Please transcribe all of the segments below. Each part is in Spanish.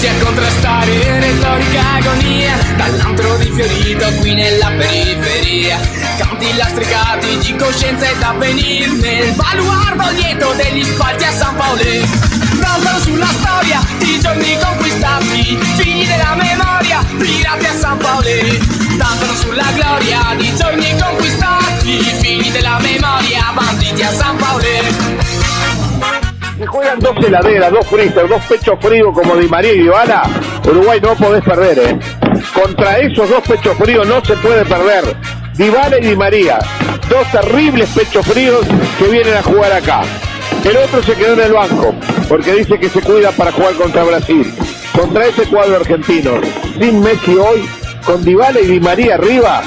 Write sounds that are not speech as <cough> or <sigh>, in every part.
Voci a contrastare retorica agonia Dall'antro di Fiorito qui nella periferia. Canti lastricati di coscienza ed avvenir Nel baluardo lieto degli spalti a San Paolo. Danzano sulla storia di giorni conquistati. Figli della memoria, pirati a San Paolo. Danzano sulla gloria di giorni conquistati. Figli della memoria, banditi a San Paolo Si juegan dos heladeras, dos freezer, dos pechos fríos como Di María y Ivana, Uruguay no podés perder, ¿eh? Contra esos dos pechos fríos no se puede perder. Dybala y Di María, dos terribles pechos fríos que vienen a jugar acá. El otro se quedó en el banco porque dice que se cuida para jugar contra Brasil. Contra ese cuadro argentino, sin Messi hoy, con Dybala y Di María arriba,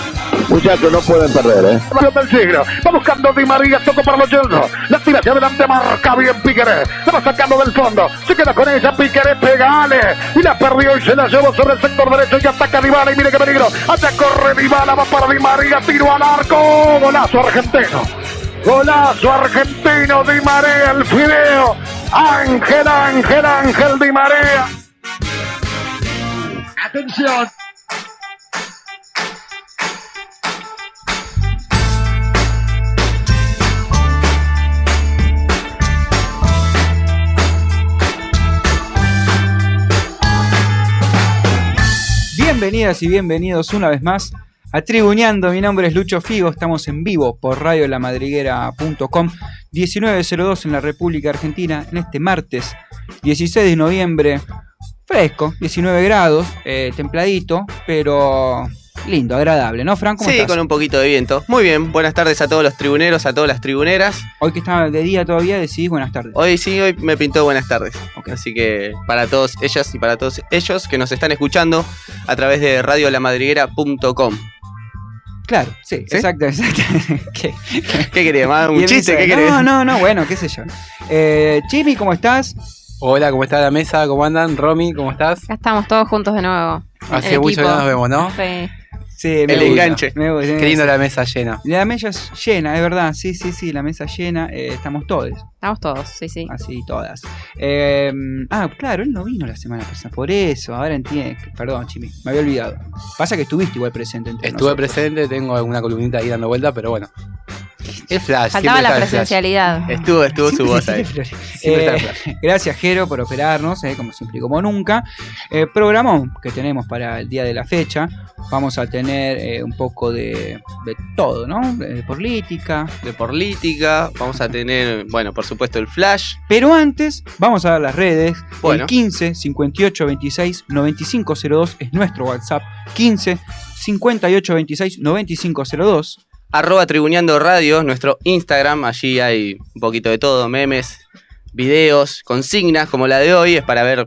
muchachos no pueden perder, ¿eh? del siglo. Va buscando Di María, tocó para los yernos. La tira hacia adelante, marca bien Piqueré. La va sacando del fondo. Se queda con ella, Piqueré, pegale. Y la perdió y se la llevó sobre el sector derecho y ataca Dybala y mire qué peligro. Allá corre Dybala, va para Di María, tiro al arco. Golazo argentino. Golazo argentino Di María, el fideo. Ángel, Ángel, Ángel Di María. Atención. Bienvenidas y bienvenidos una vez más a Tribuñando. Mi nombre es Lucho Figo, estamos en vivo por radiolamadriguera.com 1902 en la República Argentina en este martes 16 de noviembre. Fresco, 19 grados, eh, templadito, pero lindo, agradable, ¿no, Franco? Sí, con un poquito de viento. Muy bien, buenas tardes a todos los tribuneros, a todas las tribuneras. Hoy que está de día todavía decidís buenas tardes. Hoy sí, hoy me pintó buenas tardes. Así que para todos ellas y para todos ellos que nos están escuchando a través de radiolamadriguera.com. Claro, sí, ¿Sí? exacto, exacto. <laughs> ¿Qué? ¿Qué querés, más? ¿Un chiste? ¿Qué querés? No, no, no, bueno, qué sé yo. Eh, Chimi, ¿cómo estás? Hola, ¿cómo está la mesa? ¿Cómo andan? Romy, ¿cómo estás? Ya estamos todos juntos de nuevo. Hace El mucho que no nos vemos, ¿no? Sí. Sí, me El gusta, enganche. me Qué lindo la mesa llena. La mesa es llena, es verdad. Sí, sí, sí, la mesa llena. eh, estamos todos, Estamos todos, sí, sí. así todas. Eh, ah, claro, él no vino la semana pasada. Por eso, ahora entiende. Perdón, Chimi, me había olvidado. Pasa que estuviste igual presente entre Estuve nosotros. presente, tengo alguna columnita ahí dando vuelta, pero bueno. El flash. Faltaba la el flash. presencialidad. Estuvo, estuvo su Siempre voz ahí. Eh. Gracias, Jero, por operarnos, eh, como siempre y como nunca. Eh, programón que tenemos para el día de la fecha. Vamos a tener eh, un poco de, de todo, ¿no? De política. De política, vamos a tener, bueno, por supuesto el flash. Pero antes, vamos a dar las redes. Bueno. El 15 58 26 95 02 es nuestro WhatsApp. 15 58 26 95 02. Arroba Tribuneando Radio, nuestro Instagram, allí hay un poquito de todo, memes, videos, consignas como la de hoy, es para ver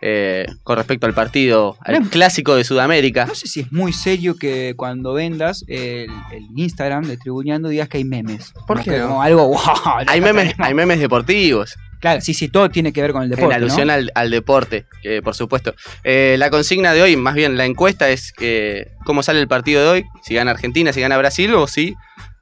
eh, con respecto al partido, al Bien. clásico de Sudamérica. No sé si es muy serio que cuando vendas el, el Instagram de Tribuñando digas que hay memes. ¿Por qué no? como algo <laughs> wow. Hay memes, hay memes deportivos. Claro, sí, sí, todo tiene que ver con el deporte. en alusión ¿no? al, al deporte, por supuesto. Eh, la consigna de hoy, más bien la encuesta, es que cómo sale el partido de hoy, si gana Argentina, si gana Brasil o si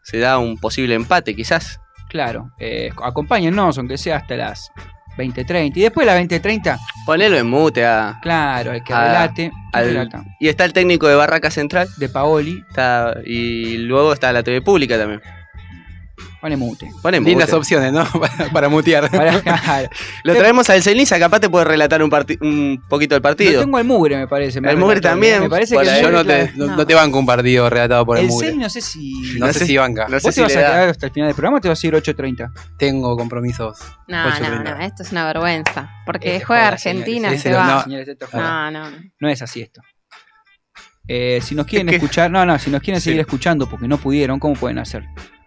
se da un posible empate, quizás. Claro, eh, acompáñennos, aunque sea hasta las 20.30. Y después de las 20.30, Ponelo en mute a- claro, el que Ah, relate, al- y está el técnico de Barraca Central, de Paoli, está, y luego está la TV pública también. Pone mute. Pone Lindas mute. opciones, ¿no? <laughs> Para, para mutear. Para- claro. <laughs> Lo traemos al Ceniza, capaz te puede relatar un, poquito del Lo partido. tengo el mugre, me parece. me El Mugre también, Me parece que el. Yo no te, no, no te banco un partido relatado por el, El mugre. 6 no sé si... No, no sé sé- si banca. no sé ¿Vos si te vas a da. quedar hasta el final del programa o te vas a ir 8.30? Tengo compromisos. No, no, no, esto es una vergüenza. Porque Este juega Argentina, señores. se va. no. Señores, esto joda. No, no, no. No es así esto. Eh, si nos quieren Es que- escuchar, no, no, si nos quieren Sí. seguir escuchando porque no pudieron, ¿cómo pueden hacer?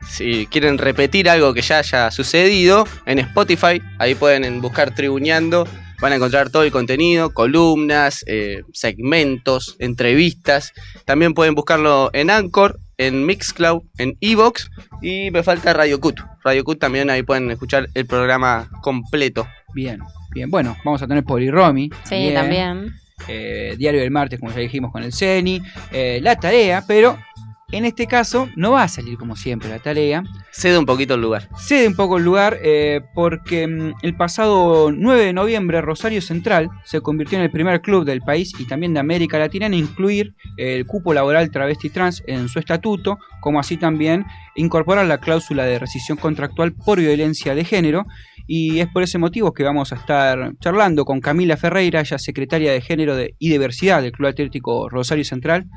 Si quieren repetir algo que ya haya sucedido, en Spotify, ahí pueden buscar Tribuneando van a encontrar todo el contenido, columnas, eh, segmentos, entrevistas. También pueden buscarlo en Anchor, en Mixcloud, en Evox y me falta Radio Cut. Radio Cut también ahí pueden escuchar el programa completo. Bien, bien. Bueno, vamos a tener Poliromi. Sí, bien. también. Eh, Diario del martes, como ya dijimos con el CENI. eh, la tarea, pero en este caso no va a salir como siempre la tarea. Cede un poquito el lugar. Cede un poco el lugar eh, porque mm, el pasado 9 de noviembre Rosario Central se convirtió en el primer club del país y también de América Latina en incluir el cupo laboral travesti trans en su estatuto, como así también incorporar la cláusula de rescisión contractual por violencia de género. Y es por ese motivo que vamos a estar charlando con Camila Ferreira, ella secretaria de Género y Diversidad del Club Atlético Rosario Central.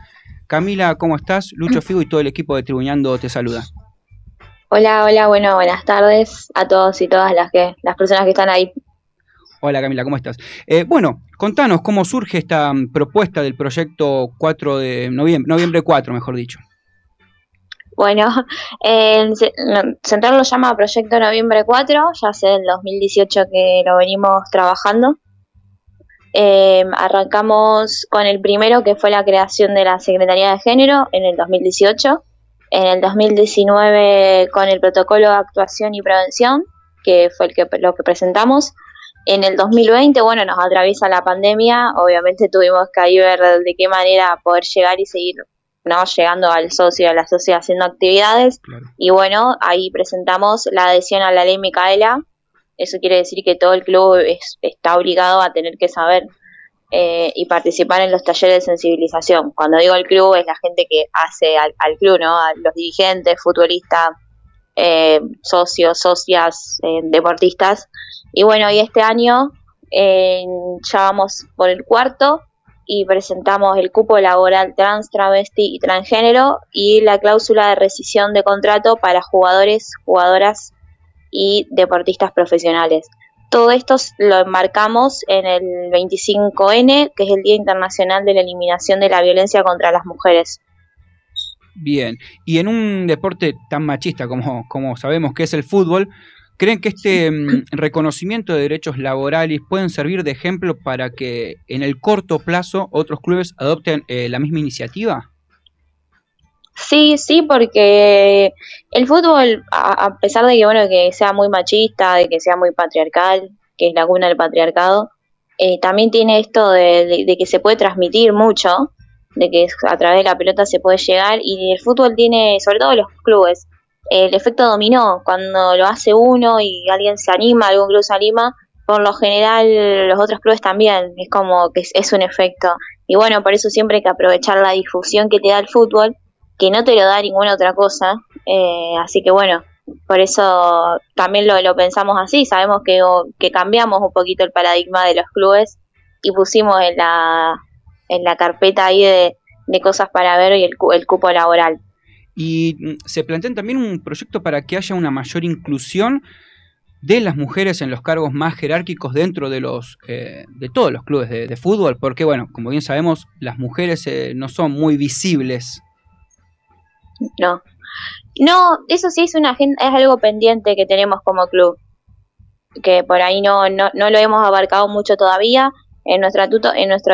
Camila, ¿cómo estás? Lucho Figo y todo el equipo de Tribuñando te saluda. Hola, hola, bueno, buenas tardes a todos y todas las que las personas que están ahí. Hola Camila, ¿cómo estás? Eh, bueno, contanos cómo surge esta mm, propuesta del proyecto 4 de noviembre, noviembre 4, mejor dicho. Bueno, <laughs> no, Central lo llama Proyecto Noviembre 4, ya hace el 2018 que lo venimos trabajando. Eh, arrancamos con el primero que fue la creación de la Secretaría de Género en el 2018. En el 2019 con el protocolo de actuación y prevención, que fue el que, lo que presentamos. En el 2020, bueno, nos atraviesa la pandemia, obviamente tuvimos que ver de qué manera poder llegar y seguir ¿no? llegando al socio a la sociedad haciendo actividades. Y bueno, ahí presentamos la adhesión a la ley Micaela. Eso quiere decir que todo el club es- está obligado a tener que saber eh, y participar en los talleres de sensibilización. Cuando digo el club es la gente que hace al, al club, ¿no? A los dirigentes, futbolistas, eh, socios, socias, eh, deportistas. Y bueno, y este año ya vamos por el cuarto y presentamos el cupo laboral trans, travesti y transgénero y la cláusula de rescisión de contrato para jugadores, jugadoras y deportistas profesionales. Todo esto lo enmarcamos en el 25N, que es el Día Internacional de la Eliminación de la Violencia contra las Mujeres. Bien, y en un deporte tan machista como, como sabemos que es el fútbol, ¿creen que este mm, reconocimiento de derechos laborales pueden servir de ejemplo para que en el corto plazo otros clubes adopten eh, la misma iniciativa? Sí, sí, porque el fútbol, a, pesar de que bueno que sea muy machista, de que sea muy patriarcal, que es la cuna del patriarcado, eh, también tiene esto de que se puede transmitir mucho, de que a través de la pelota se puede llegar y el fútbol tiene, sobre todo los clubes, el efecto dominó, cuando lo hace uno y alguien se anima, algún club se anima, por lo general los otros clubes también, es como que es, es un efecto. Y bueno, por eso siempre hay que aprovechar la difusión que te da el fútbol que no te lo da ninguna otra cosa. Eh, así que bueno, por eso también lo, pensamos así. Sabemos que, que cambiamos un poquito el paradigma de los clubes y pusimos en la, en la carpeta ahí de, de cosas para ver y el, el cupo laboral. Y mm, se plantean también un proyecto para que haya una mayor inclusión de las mujeres en los cargos más jerárquicos dentro de los eh, de todos los clubes de, de fútbol, porque bueno, como bien sabemos, las mujeres eh, no son muy visibles. No. No, eso sí es una es algo pendiente que tenemos como club. Que por ahí no, no, no lo hemos abarcado mucho todavía. En nuestro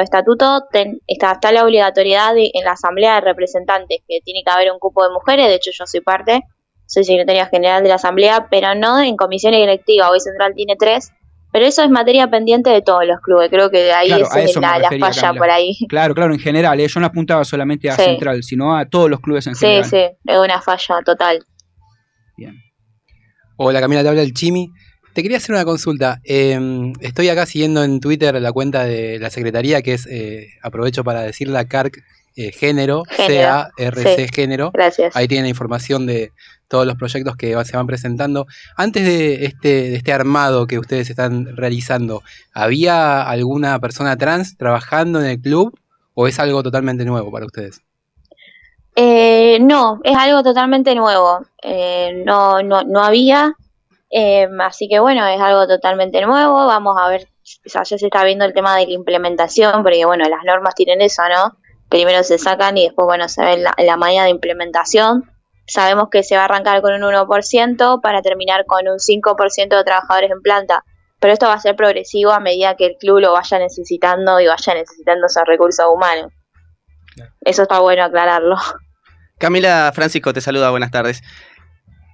estatuto, está, está la obligatoriedad de, en la asamblea de representantes que tiene que haber un cupo de mujeres. De hecho, yo soy parte, soy secretaria general de la asamblea, pero no en comisiones directivas. Hoy Central tiene tres. Pero eso es materia pendiente de todos los clubes. Creo que de ahí Claro, es la, la falla Camila. por ahí. Claro, claro, en general, eh, yo no apuntaba solamente a Sí. Central, sino a todos los clubes en Sí, general. sí, es una falla total. Hola Camila, te habla el Chimi. Te quería hacer una consulta. Eh, estoy acá siguiendo en Twitter la cuenta de la Secretaría, que es, eh, aprovecho para decir la CARC eh, Género, Género, C-A-R-C sí. Género. Gracias. Ahí tienen información de todos los proyectos que se van presentando. Antes de este, de este armado que ustedes están realizando, ¿había alguna persona trans trabajando en el club o es algo totalmente nuevo para ustedes? Eh, no, es algo totalmente nuevo. Eh, no, no, no había. eh, así que bueno, es algo totalmente nuevo. Vamos a ver, o sea, ya se está viendo el tema de la implementación, porque bueno, las normas tienen eso, ¿no? Primero se sacan y después, bueno, se ve la, la de implementación. Sabemos que se va a arrancar con un 1% para terminar con un 5% de trabajadores en planta. pero esto va a ser progresivo a medida que el club lo vaya necesitando y vaya necesitando esos recursos humanos. Eso está bueno aclararlo. Camila Francisco te saluda, buenas tardes.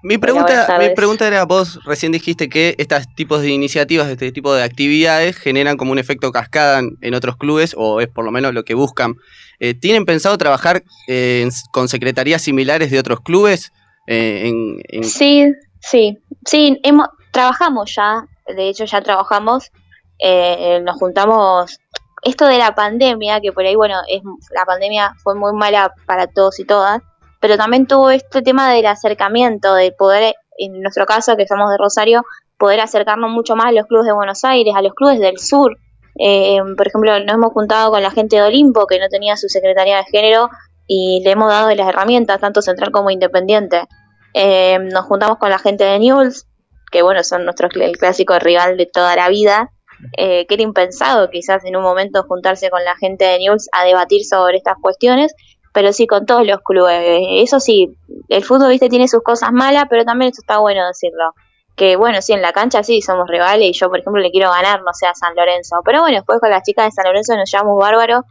Mi pregunta, mi pregunta era, vos recién dijiste que estos tipos de iniciativas, este tipo de actividades generan como un efecto cascada en, en otros clubes, o es por lo menos lo que buscan. Eh, ¿Tienen pensado trabajar eh, con secretarías similares de otros clubes? Eh, en, en- Sí, sí, sí, hemos, trabajamos ya, de hecho ya trabajamos, eh, nos juntamos, esto de la pandemia, que por ahí, bueno, es, la pandemia fue muy mala para todos y todas, pero también tuvo este tema del acercamiento, de poder, en nuestro caso, que somos de Rosario, poder acercarnos mucho más a los clubes de Buenos Aires, a los clubes del sur. Eh, por ejemplo, nos hemos juntado con la gente de Olimpo, que no tenía su secretaría de género, y le hemos dado las herramientas, tanto central como independiente. Eh, nos juntamos con la gente de Newell's, que bueno, son nuestro el clásico rival de toda la vida, eh, que era impensado quizás en un momento juntarse con la gente de Newell's a debatir sobre estas cuestiones, pero sí con todos los clubes. Eso sí, el fútbol, viste, tiene sus cosas malas, pero también eso está bueno decirlo. Que bueno, sí, en la cancha sí somos rivales y yo, por ejemplo, le quiero ganar, no sé, a San Lorenzo. Pero bueno, después con las chicas de San Lorenzo nos llevamos bárbaro.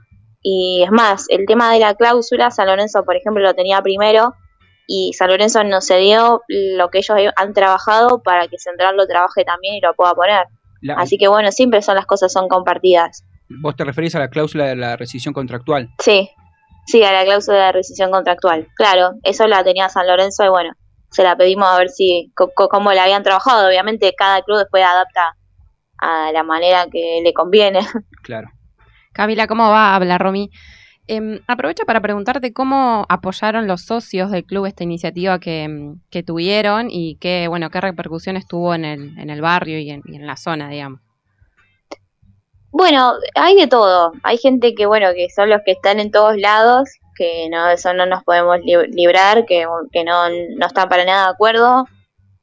Y es más, el tema de la cláusula, San Lorenzo, por ejemplo, lo tenía primero y San Lorenzo nos cedió lo que ellos han trabajado para que Central lo trabaje también y lo pueda poner. La- Así que bueno, siempre son las cosas son compartidas. Vos te referís a la cláusula de la rescisión contractual. Sí, sí, a la cláusula de rescisión contractual. Claro, eso la tenía San Lorenzo y bueno, se la pedimos a ver si co- co- cómo la habían trabajado. Obviamente cada club después adapta a la manera que le conviene. <laughs> Claro. Camila, ¿cómo va? Habla Romy. Em, aprovecho para preguntarte cómo apoyaron los socios del club esta iniciativa que, em, que tuvieron y qué, bueno, qué repercusiones tuvo en el, en el barrio y en, y en la zona, digamos. Bueno, hay de todo. Hay gente que, bueno, que son los que están en todos lados, que no, eso no nos podemos li- librar, que, que no, no están para nada de acuerdo,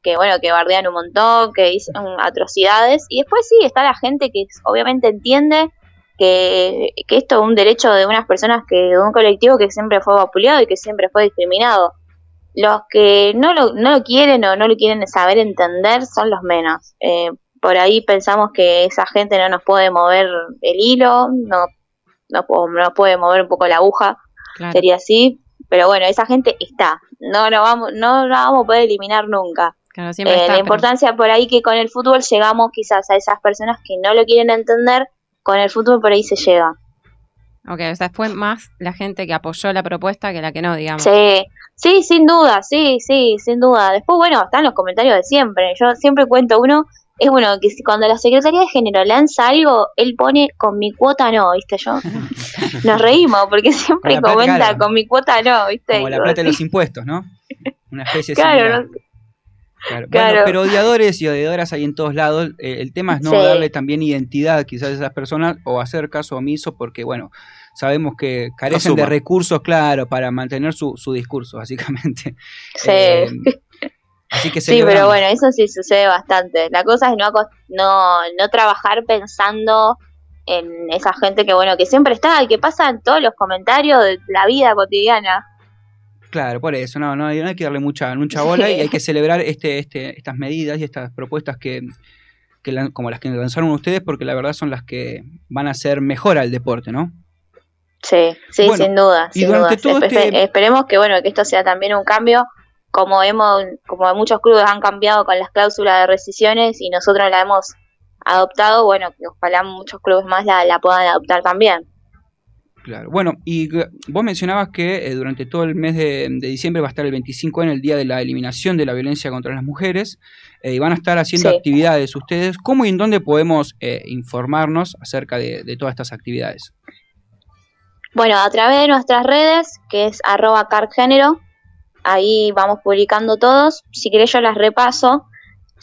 que, bueno, que bardean un montón, que dicen atrocidades. Y después sí, está la gente que obviamente entiende que, que esto es un derecho de unas personas que, de un colectivo que siempre fue vapuleado y que siempre fue discriminado. Los que no lo, no lo quieren o no lo quieren saber entender son los menos. Eh, por ahí pensamos que esa gente no nos puede mover el hilo, no, no, no puede mover un poco la aguja, Claro. sería así, pero bueno, esa gente está, no lo vamos, no la vamos a poder eliminar nunca. Claro, Eh, está, la pero- importancia por ahí que con el fútbol llegamos quizás a esas personas que no lo quieren entender, con el fútbol por ahí se llega. Ok, o sea, fue más la gente que apoyó la propuesta que la que no, digamos. Sí, sí, sin duda, sí, sí, sin duda. Después, bueno, están los comentarios de siempre. Yo siempre cuento uno, es bueno, que si- cuando la Secretaría de Género lanza algo, él pone con mi cuota no, ¿viste? Yo <laughs> nos reímos porque siempre Con la plata, comenta claro. con mi cuota no, ¿viste? Como la plata de los <laughs> impuestos, ¿no? Una especie Claro, no- Claro. Claro. Bueno, pero odiadores y odiadoras hay en todos lados. Eh, el tema es no Sí. darle también identidad quizás a esas personas o hacer caso omiso porque, bueno, sabemos que carecen de recursos, claro, para mantener su, su discurso, básicamente. Sí. Eh, así que Sí, pero bueno, eso sí sucede bastante. La cosa es no, no, no trabajar pensando en esa gente que, bueno, que siempre está y que pasa en todos los comentarios de la vida cotidiana. Claro, por eso, no, no, hay, no hay que darle mucha, mucha bola y hay que <laughs> celebrar este, este, estas medidas y estas propuestas que, que lan- como las que lanzaron ustedes, porque la verdad son las que van a hacer mejor al deporte, ¿no? Sí, sí, Bueno, sin duda. y sin duda. todo Espe- este- Esperemos que bueno que esto sea también un cambio, como hemos, como muchos clubes han cambiado con las cláusulas de rescisiones y nosotros la hemos adoptado, bueno, que ojalá muchos clubes más la, la puedan adoptar también. Claro. Bueno, y vos mencionabas que eh, durante todo el mes de, de diciembre va a estar el 25 en el Día de la Eliminación de la Violencia contra las Mujeres eh, y van a estar haciendo Sí. actividades ustedes. ¿Cómo y en dónde podemos eh, informarnos acerca de, de todas estas actividades? Bueno, a través de nuestras redes, que es arroba cargénero, ahí vamos publicando todos. Si querés yo las repaso.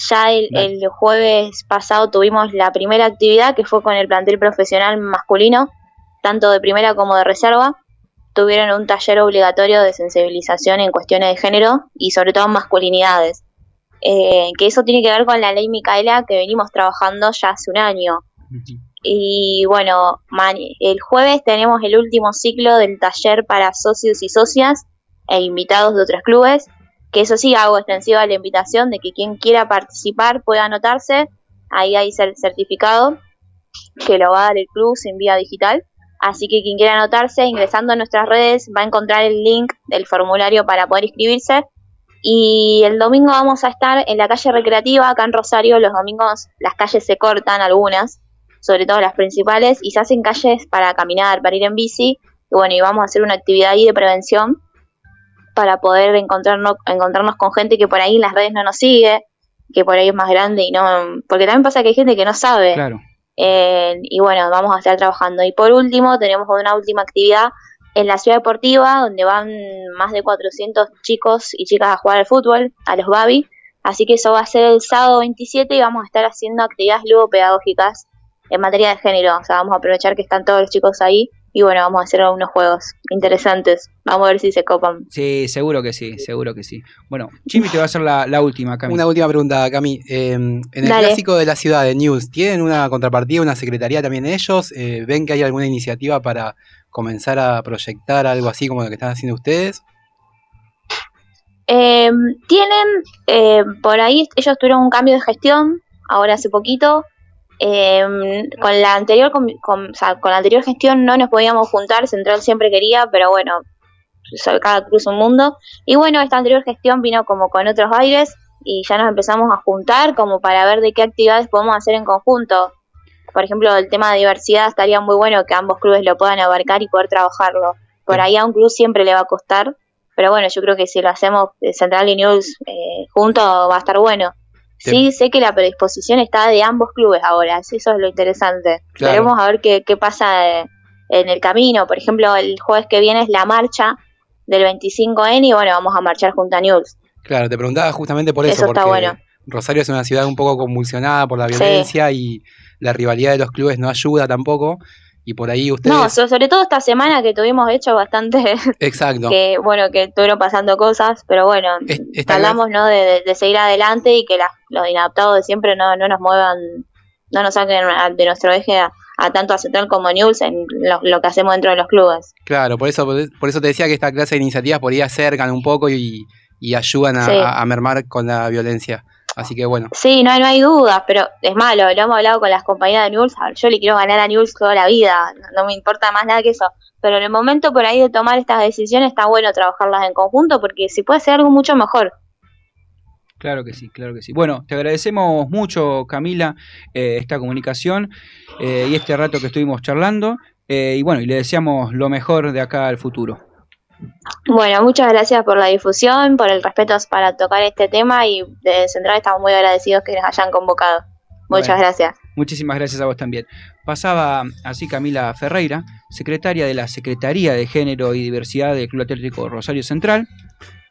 Ya el, jueves pasado tuvimos la primera actividad que fue con el plantel profesional masculino, tanto de primera como de reserva. Tuvieron un taller obligatorio de sensibilización en cuestiones de género y sobre todo en masculinidades. Eh, que eso tiene que ver con la ley Micaela que venimos trabajando ya hace un año. Y bueno, el jueves tenemos el último ciclo del taller para socios y socias e invitados de otros clubes, que eso sí hago extensiva la invitación de que quien quiera participar pueda anotarse ahí hay cer- certificado que lo va a dar el club en vía digital. Así que quien quiera anotarse, ingresando a nuestras redes, va a encontrar el link del formulario para poder inscribirse. Y el domingo vamos a estar en la calle recreativa, acá en Rosario. Los domingos las calles se cortan, algunas, sobre todo las principales, y se hacen calles para caminar, para ir en bici. Y bueno, y vamos a hacer una actividad ahí de prevención para poder encontrarnos, encontrarnos con gente que por ahí en las redes no nos sigue, que por ahí es más grande y no. Porque también pasa que hay gente que no sabe. Claro. Eh, y bueno, vamos a estar trabajando. Y por último, tenemos una última actividad en la ciudad deportiva, donde van más de 400 chicos y chicas a jugar al fútbol, a los Babi. Así que eso va a ser el sábado 27 y vamos a estar haciendo actividades ludopedagógicas en materia de género. O sea, vamos a aprovechar que están todos los chicos ahí y bueno, vamos a hacer unos juegos interesantes. Vamos a ver si se copan. Sí, seguro que sí, seguro que sí. Bueno, Chimi te va a hacer la, la última, Cami. Una última pregunta, Cami. Eh, en el Dale. clásico de la ciudad de News, ¿tienen una contrapartida, una secretaría también ellos? Eh, ¿Ven que hay alguna iniciativa para comenzar a proyectar algo así como lo que están haciendo ustedes? Eh, tienen, eh, por ahí ellos tuvieron un cambio de gestión, ahora hace poquito. Eh, con la anterior con, o sea, con la anterior gestión no nos podíamos juntar, Central siempre quería, pero bueno, cada cruz un mundo. Y bueno, esta anterior gestión vino como con otros aires y ya nos empezamos a juntar como para ver de qué actividades podemos hacer en conjunto. Por ejemplo, el tema de diversidad estaría muy bueno que ambos clubes lo puedan abarcar y poder trabajarlo. Por ahí a un club siempre le va a costar, pero bueno, yo creo que si lo hacemos Central y News eh, juntos va a estar bueno. Sí, sé que la predisposición está de ambos clubes ahora, eso es lo interesante. Claro. Veremos a ver qué, qué pasa eh, en el camino. Por ejemplo, el jueves que viene es la marcha del 25N y bueno, vamos a marchar junto a News. Claro, te preguntaba justamente por eso, porque bueno. Rosario es una ciudad un poco convulsionada por la Sí. violencia y la rivalidad de los clubes no ayuda tampoco. Y por ahí ustedes. No, so- sobre todo esta semana que tuvimos hecho bastante, <laughs> Exacto. que bueno, que estuvieron pasando cosas, pero bueno, Es- tratamos ¿no? de, seguir adelante y que las- los inadaptados de siempre no, no nos muevan, no nos saquen de nuestro eje a, a tanto a Central como a News en lo, lo que hacemos dentro de los clubes. Claro, por eso, por eso te decía que esta clase de iniciativas por ahí acercan un poco y, y ayudan a, Sí. a- a mermar con la violencia. Así que bueno, Sí, no, no hay dudas, pero es malo, lo hemos hablado con las compañías de News, a ver, yo le quiero ganar a News toda la vida, no, no me importa más nada que eso, pero en el momento por ahí de tomar estas decisiones está bueno trabajarlas en conjunto porque si puede ser algo mucho mejor. Claro que sí, claro que sí. Bueno, te agradecemos mucho, Camila, eh, esta comunicación eh, y este rato que estuvimos charlando. eh, y bueno, y le deseamos lo mejor de acá al futuro. Bueno, muchas gracias por la difusión, por el respeto para tocar este tema y de Central estamos muy agradecidos que nos hayan convocado. Muchas Bueno. gracias. Muchísimas gracias a vos también. Pasaba así Camila Ferreira, secretaria de la Secretaría de Género y Diversidad del Club Atlético Rosario Central.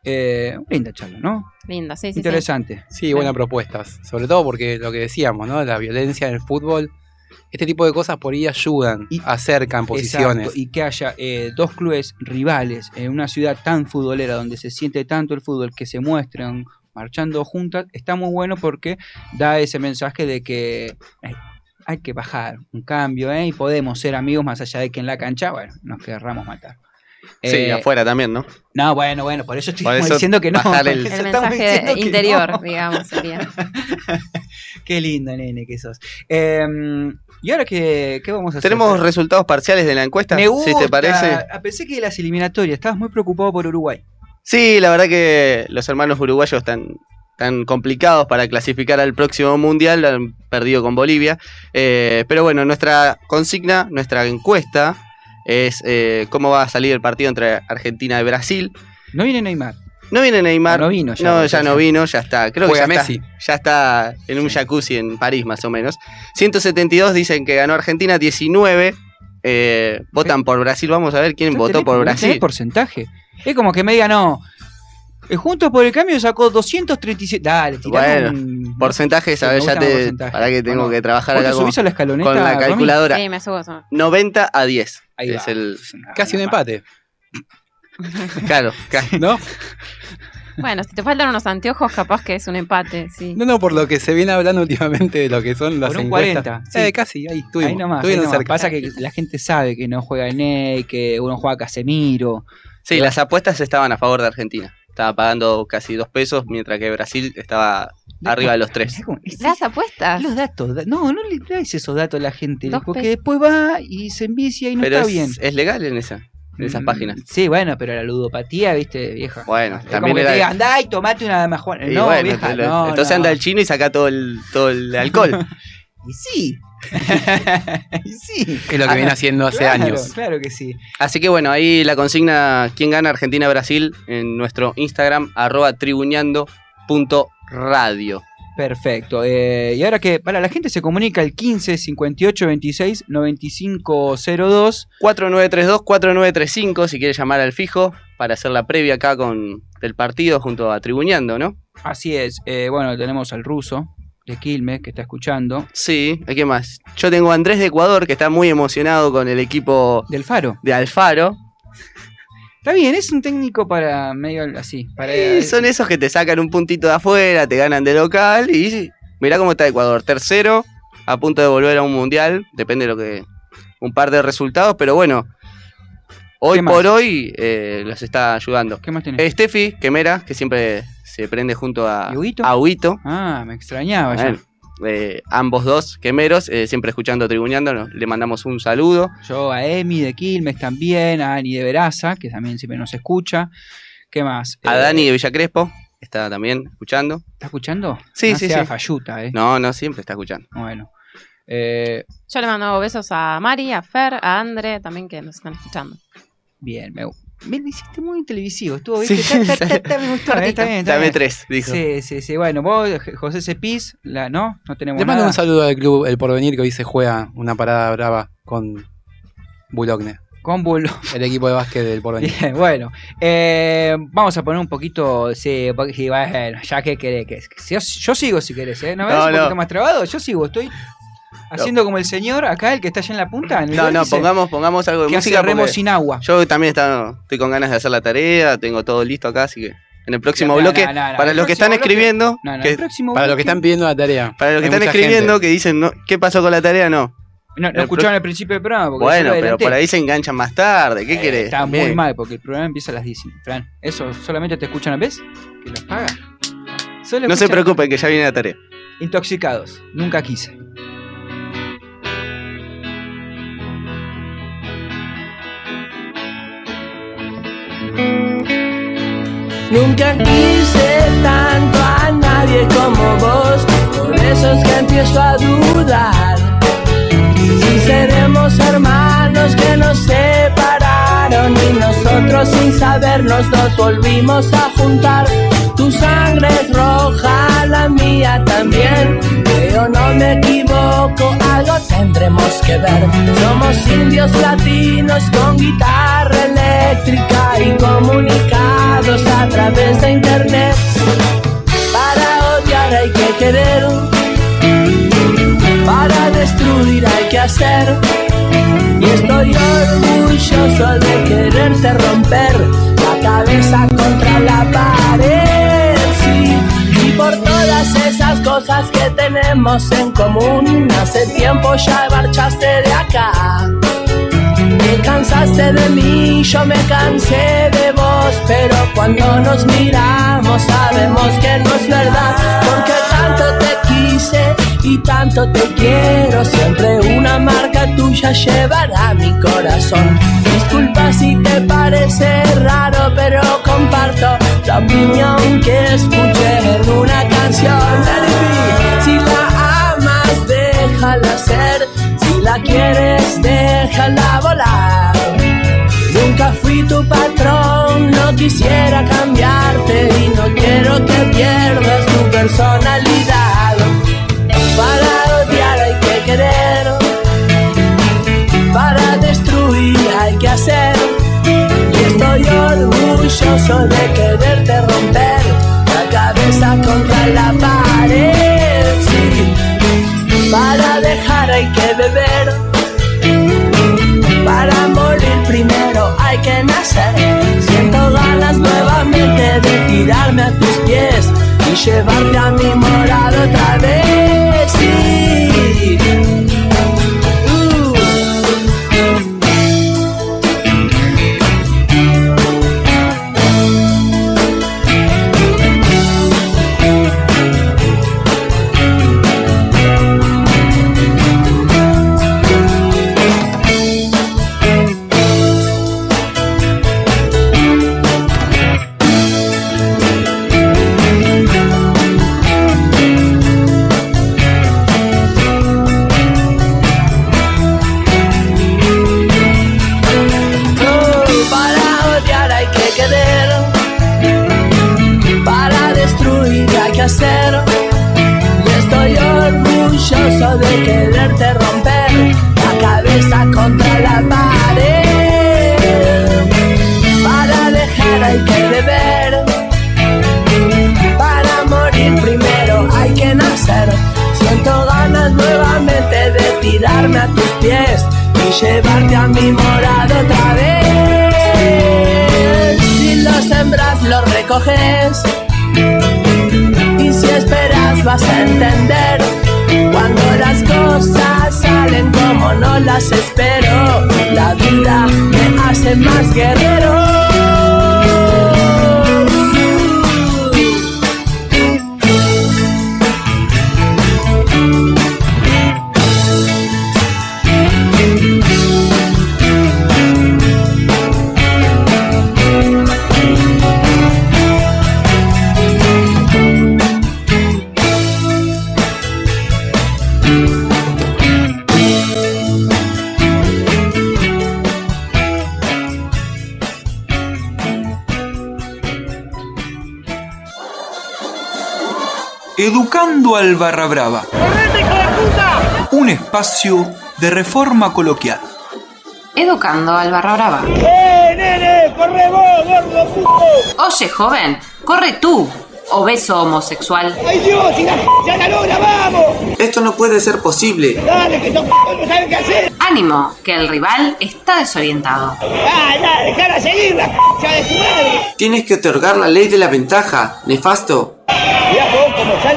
Eh, linda charla, ¿no? Linda, sí, sí, sí. Interesante. sí, buenas propuestas. Sobre todo porque lo que decíamos, ¿no? La violencia en el fútbol, este tipo de cosas por ahí ayudan, Y- acercan posiciones. Exacto, y que haya eh, dos clubes rivales en una ciudad tan futbolera donde se siente tanto el fútbol que se muestran marchando juntas, está muy bueno porque da ese mensaje de que eh, hay que bajar un cambio ¿eh? y podemos ser amigos más allá de que en la cancha, bueno, nos querramos matar. Sí, Eh, afuera también, ¿no? No, bueno, bueno, por eso estoy Por eso diciendo que no. el- El mensaje interior, no. digamos, <laughs> sería. Qué lindo, nene, que sos. Eh, ¿Y ahora qué, qué vamos a hacer? Tenemos resultados parciales de la encuesta, Me gusta. si te parece. Ah, Pensé que las eliminatorias, estabas muy preocupado por Uruguay. Sí, la verdad que los hermanos uruguayos están tan complicados para clasificar al próximo mundial, han perdido con Bolivia. Eh, pero bueno, nuestra consigna, nuestra encuesta es eh, cómo va a salir el partido entre Argentina y Brasil. No viene Neymar. No viene Neymar. No vino ya, No, ya vino, ya está. Creo Juega que ya Messi. está, ya está en un jacuzzi en París, más o menos. 172 dicen que ganó Argentina, 19 eh, votan por Brasil. Vamos a ver quién votó tenés- por Brasil. tenés porcentaje. Es como que me diga, no. eh, Juntos por el cambio sacó 237. Dale, tirame Bueno, un. Me ver, ya te. Para que tengo Bueno, que trabajar ¿Vos te acá con, subís a la escaloneta? con la calculadora. Sí, me subo. subo. 90 a 10. Ahí es va. el. Casi un empate, <laughs> Claro, ¿no? Bueno, si te faltan unos anteojos, capaz que es un empate, sí. No, no, por lo que se viene hablando <laughs> últimamente de lo que son las Por un encuestas. 40, sí. Eh, casi, ahí estuvimos. Ahí nomás, ahí nomás. cerca. Pasa que la gente sabe que no juega Ney, que uno juega Casemiro. Sí, las apuestas estaban a favor de Argentina. Estaba pagando casi dos pesos, mientras que Brasil estaba arriba de los tres. ¿Das apuestas? Los datos, da- no, no le traes esos datos a la gente, Dos porque pesos. después va y se envicia y no Pero está es, bien. es legal en esa, en esas Mm, páginas. Sí, bueno, pero la ludopatía, viste, vieja. Bueno, Es también como que era- te diga, andá y tomate una majuana. Y No, bueno, vieja, te lo- no, entonces no. anda el chino y saca todo el, todo el <laughs> alcohol. Y sí. <laughs> y sí. Es lo que viene haciendo hace Claro, años. Claro que sí. Así que bueno, ahí la consigna ¿Quién gana Argentina-Brasil? En nuestro Instagram, arroba tribuñando.radio. Perfecto. Eh, y ahora que, para la gente se comunica el 15 58 26 95 02. 4932-4935 si quiere llamar al fijo para hacer la previa acá con el partido junto a Tribuñando, ¿no? Así es. Eh, bueno, tenemos al ruso de Quilmes que está escuchando. Sí, ¿a qué más? Yo tengo a Andrés de Ecuador que está muy emocionado con el equipo Del Faro. de Alfaro. Está bien, es un técnico para medio así. Para, Y son esos que te sacan un puntito de afuera, te ganan de local y mirá cómo está Ecuador. Tercero, a punto de volver a un mundial, depende de lo que... Un par de resultados, pero bueno, hoy por hoy eh, los está ayudando. ¿Qué más tenés? Eh, Steffi Quemera, que siempre se prende junto a ¿Y Huguito? a Huguito. Ah, me extrañaba ya. Eh, ambos dos quemeros, eh, siempre escuchando Tribuñando, le mandamos un saludo. Yo a Emi de Quilmes también, a Ani de Veraza, que también siempre nos escucha. ¿Qué más? A Eh, Dani de Villa Crespo, está también escuchando. ¿Está escuchando? Sí, no sí, sea sí. falluta, ¿eh? No, no, siempre está escuchando. Bueno. Eh, Yo le mando besos a Mari, a Fer, a Andre, también que nos están escuchando. bien, me, me hiciste muy televisivo. Estuvo Sí, bien. Ta, ta, ta, ta, me gustó, está bien, está Dame tres, dijo. Sí, sí, sí. Bueno, vos, José Cepís, la, ¿no? No tenemos Le mando un saludo al club El Porvenir que hoy se juega una parada brava con Boulogne, Con Bulo. el equipo de básquet del Porvenir. <laughs> Bien, bueno. Eh, vamos a poner un poquito. Sí, sí, bueno, ya que querés. Que, yo, yo sigo si querés, ¿eh? ¿No ves? No, un poquito no. más trabado. Yo sigo, estoy haciendo como el señor acá, el que está allá en la punta. En el No, no, pongamos, pongamos algo de que música. porque sin agua. Yo también está- estoy con ganas de hacer la tarea, tengo todo listo acá, así que en el próximo No, bloque, no, no, para los que están bloque- escribiendo, No, no, que- el próximo Para los que están pidiendo la tarea. para los que hay están escribiendo, gente. que dicen, no, ¿qué pasó con la tarea? No. No, escucharon al principio del programa. Porque Bueno, pero por ahí se enganchan más tarde, ¿qué Eh, querés? Está muy mal porque el programa empieza a las 10. Fran, ¿eso solamente te escuchan a vez? ¿Que los paga? Solo No se preocupen, que ya viene la tarea. Intoxicados. Nunca quise. Nunca quise tanto a nadie como vos, por eso es que empiezo a dudar. Si seremos hermanos que nos separaron y nosotros sin sabernos nos volvimos a juntar. Tu sangre es roja, la mía también. Pero no me equivoco, algo tendremos que ver. Somos indios latinos con guitarra eléctrica y comunicados a través de internet. Para odiar hay que querer, para destruir hay que hacer. Y estoy orgulloso de quererte romper la cabeza contra la pared. Todas esas cosas que tenemos en común, hace tiempo ya marchaste de acá. Te cansaste de mí, yo me cansé de vos, pero cuando nos miramos sabemos que no es verdad, porque tanto te quise y tanto te quiero, siempre una marca tuya llevará mi corazón. Disculpa si te parece raro, pero comparto la opinión que escuché en una canción. Baby, Si la amas, déjala ser, si la quieres, déjala volar. Nunca fui tu patrón, no quisiera cambiarte y no quiero que pierdas tu personalidad. Para odiar hay que querer, para destruir hay que hacer. Estoy orgulloso de quererte romper la cabeza contra la pared. Sí, para dejar hay que beber. Para morir primero hay que nacer. Siento ganas nuevamente de tirarme a tus pies y llevarte a mi morada otra vez. Sí. Llevarte a mi morada otra vez. Si lo sembras, lo recoges. Y si esperas, vas a entender. Cuando las cosas salen como no las espero, la vida me hace más guerrero. Al Barra Brava. Un espacio de reforma coloquial. Educando al Barra Brava. ¡Eh, nene! ¡Corre vos, gordo puto! Oye, joven, corre tú, obeso homosexual. ¡Ay Dios! ¡Y la ya la logra, vamos! Esto no puede ser posible. Dale, que estos no saben qué hacer. Ánimo, que el rival está desorientado. ¡Ah, ya! ¡Dejala seguir, la ya de tu madre! Tienes que otorgar la ley de la ventaja, nefasto.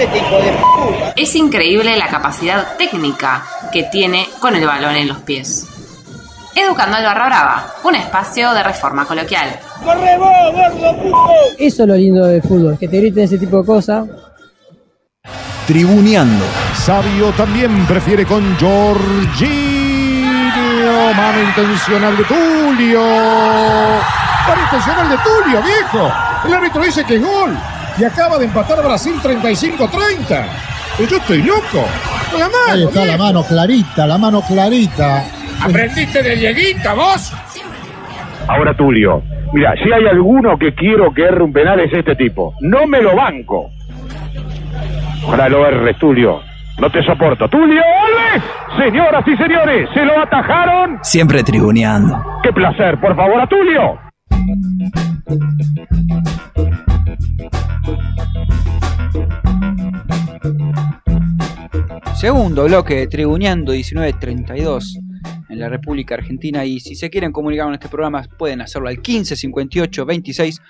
Este hijo de puta. Es increíble la capacidad técnica que tiene con el balón en los pies. Educando al Barra Brava, un espacio de reforma coloquial. ¡Corre vos, gordo puto! Eso es lo lindo del fútbol, que te griten ese tipo de cosas. Tribuneando. Sabio también prefiere con Jorginho. Mano intencional de Tulio. Mano intencional de Tulio, viejo. El árbitro dice que es gol. Y acaba de empatar Brasil 35-30. Pero yo estoy loco. La mano, Ahí está la mano clarita, la mano clarita. ¿Aprendiste de Dieguita vos? Ahora Tulio. Mira, si hay alguno que quiero que erre un penal es este tipo. No me lo banco. Ojalá lo erres, Tulio. No te soporto. ¡Tulio Alves! Señoras y señores, se lo atajaron. Siempre tribuneando. ¡Qué placer! Por favor, a Tulio. Segundo bloque de Tribuneando 1932 en la República Argentina. Y si se quieren comunicar con este programa, pueden hacerlo al 15 58 26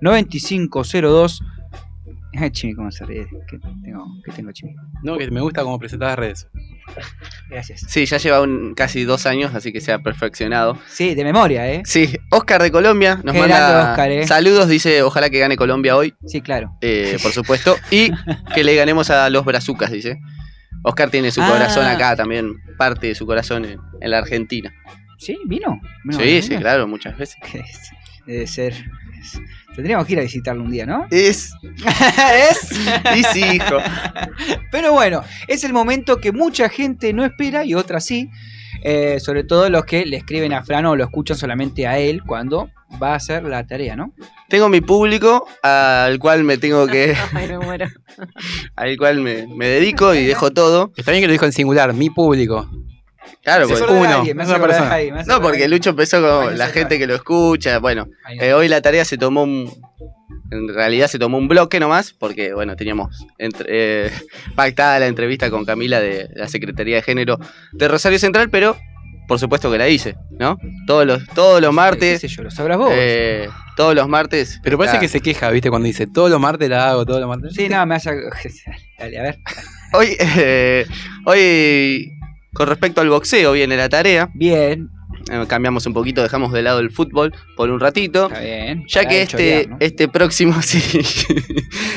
95 02. Ay, Chimi, ¿cómo se ríe? ¿Qué tengo, qué tengo Chimi? No, que me gusta cómo presentás las redes. Gracias. Sí, ya lleva un- casi dos años, así que se ha perfeccionado. Sí, de memoria, ¿eh? Sí, Oscar de Colombia nos Qué manda grande Oscar, ¿eh? saludos, dice ojalá que gane Colombia hoy, Sí, claro. eh, por supuesto, y que le ganemos a los brazucas, dice. Oscar tiene su Ah. corazón acá también, parte de su corazón en, en la Argentina. ¿Sí? ¿Vino? ¿Vino sí, sí, claro, muchas veces. <laughs> Debe ser. es- Tendríamos que ir a visitarlo un día, ¿no? Es. <laughs> es. Y sí, hijo. Pero bueno, es el momento que mucha gente no espera y otras sí. eh, sobre todo los que le escriben a Fran o lo escuchan solamente a él cuando va a hacer la tarea, ¿no? Tengo mi público al cual me tengo que. <laughs> Ay, me muero. <laughs> al cual me, me dedico y dejo todo. Está bien que lo dijo en singular, mi público. Claro, porque Uno, me hace una persona. me hace No, porque Lucho empezó con Ahí la gente que lo escucha. Bueno, Ahí eh, hoy la tarea se tomó un. En realidad se tomó un bloque nomás, porque bueno, teníamos entre- eh, <laughs> pactada la entrevista con Camila de la Secretaría de Género de Rosario Central, pero por supuesto que la hice, ¿no? Todos los, todos los martes. qué sé yo, lo sabrás vos. eh, todos los martes. Pero parece que se queja, ¿viste? Cuando dice todos los martes la hago, todos los martes. Sí, nada, me hace. <laughs> Dale, a ver. Hoy, eh, hoy, con respecto al boxeo, viene la tarea. Bien. Eh, cambiamos un poquito, dejamos de lado el fútbol por un ratito. Está bien. Ya para que este, chorear, ¿no? este próximo, <laughs> sí,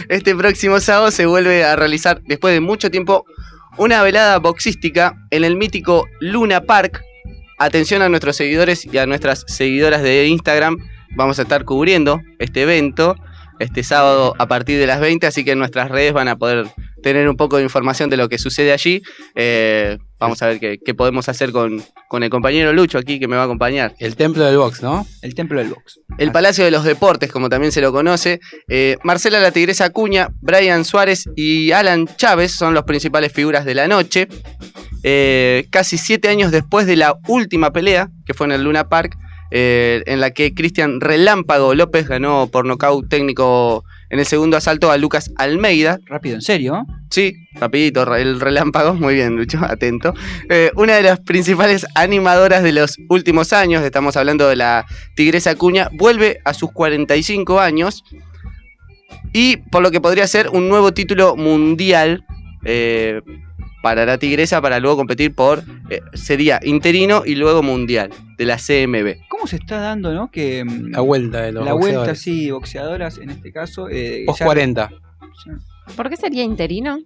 este próximo sábado se vuelve a realizar, después de mucho tiempo, una velada boxística en el mítico Luna Park. Atención a nuestros seguidores y a nuestras seguidoras de Instagram. Vamos a estar cubriendo este evento este sábado a partir de las 20, así que en nuestras redes van a poder tener un poco de información de lo que sucede allí. Eh, vamos a ver qué, qué podemos hacer con, con el compañero Lucho aquí que me va a acompañar. El templo del box, ¿no? El templo del box. El Palacio de los Deportes, como también se lo conoce. Eh, Marcela la Tigresa Acuña, Brian Suárez y Alan Chávez son las principales figuras de la noche. Eh, casi siete años después de la última pelea, que fue en el Luna Park, eh, en la que Cristian Relámpago López ganó por nocaut técnico en el segundo asalto a Lucas Almeida. Rápido, en serio. Sí, rapidito, el relámpago, muy bien, Lucho, atento. Eh, una de las principales animadoras de los últimos años, estamos hablando de la Tigresa Acuña, vuelve a sus 45 años y por lo que podría ser un nuevo título mundial eh, para la Tigresa para luego competir por, eh, sería interino y luego mundial de la CMB. ¿Cómo se está dando, no? Que mm, La vuelta de los la vuelta, sí, boxeadoras en este caso. Eh, Post ya- 40. ¿Por qué sería interino?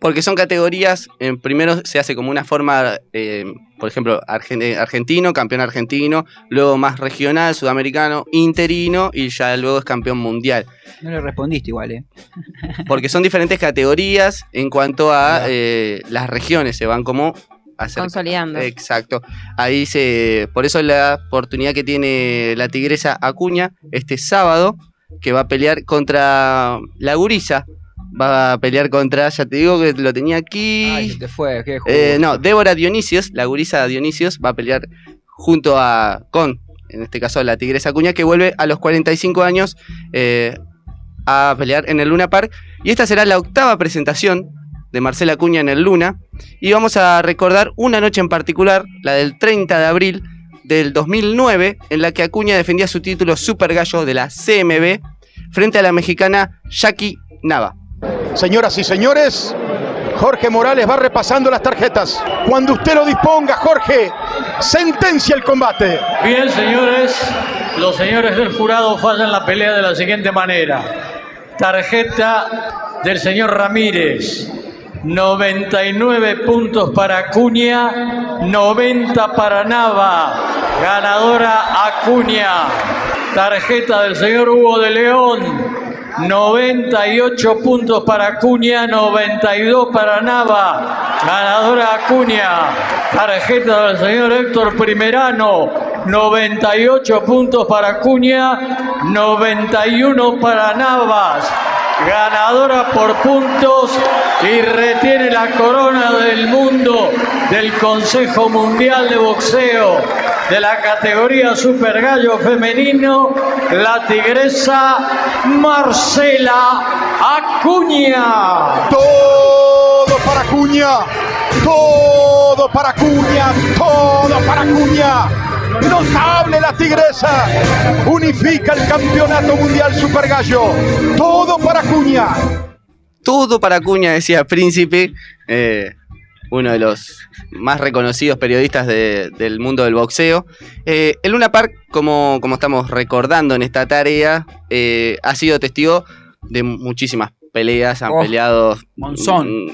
Porque son categorías, en primero se hace como una forma, eh, por ejemplo, eh, argentino, campeón argentino, luego más regional, sudamericano, interino y ya luego es campeón mundial. No le respondiste igual, ¿eh? <laughs> Porque son diferentes categorías en cuanto a eh, las regiones, se van como acerca- Consolidando. Exacto. Ahí se. Por eso la oportunidad que tiene la tigresa Acuña este sábado, que va a pelear contra la Gurisa. Va a pelear contra, ya te digo que lo tenía aquí. Ay, se te fue. qué Eh, no, Débora Dionisios, la gurisa Dionisios, va a pelear junto a con, en este caso, la Tigresa Acuña, que vuelve a los 45 años eh, a pelear en el Luna Park. Y esta será la octava presentación de Marcela Acuña en el Luna. Y vamos a recordar una noche en particular, la del 30 de abril del 2009, en la que Acuña defendía su título Super Gallo de la CMB frente a la mexicana Jackie Nava. Señoras y señores, Jorge Morales va repasando las tarjetas. Cuando usted lo disponga, Jorge, sentencia el combate. Bien, señores, los señores del jurado fallan la pelea de la siguiente manera. Tarjeta del señor Ramírez. 99 puntos para Acuña, 90 para Nava. Ganadora Acuña. Tarjeta del señor Hugo de León. 98 puntos para Acuña, 92 para Nava. Ganadora Acuña. Tarjeta del señor Héctor Primerano. 98 puntos para Acuña, 91 para Navas. Ganadora por puntos y retiene la corona del mundo del Consejo Mundial de Boxeo de la categoría Super Gallo Femenino, la tigresa Marcela Acuña. Todo para Acuña, todo para Acuña, todo para Acuña. Notable la tigresa, unifica el campeonato mundial Super Gallo, todo para Acuña. todo para Cuña, decía Príncipe, eh, uno de los más reconocidos periodistas de- del mundo del boxeo. Eh, el Luna Park, como, como estamos recordando en esta tarea, eh, ha sido testigo de muchísimas peleas, han Oh, peleado Monzón. mm,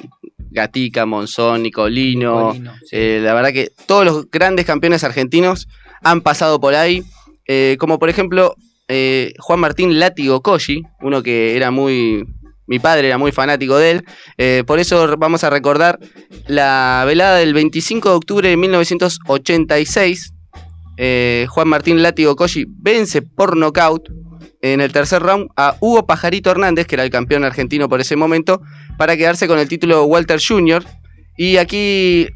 Gatica, Monzón, Nicolino. Nicolino, Eh, la verdad que todos los grandes campeones argentinos han pasado por ahí. eh, como por ejemplo eh, Juan Martín Látigo Colli, uno que era muy. Mi padre era muy fanático de él. eh, por eso vamos a recordar la velada del 25 de octubre de 1986. eh, Juan Martín Látigo Colli vence por nocaut en el tercer round a Hugo Pajarito Hernández, que era el campeón argentino por ese momento, para quedarse con el título Walter Jr. Y aquí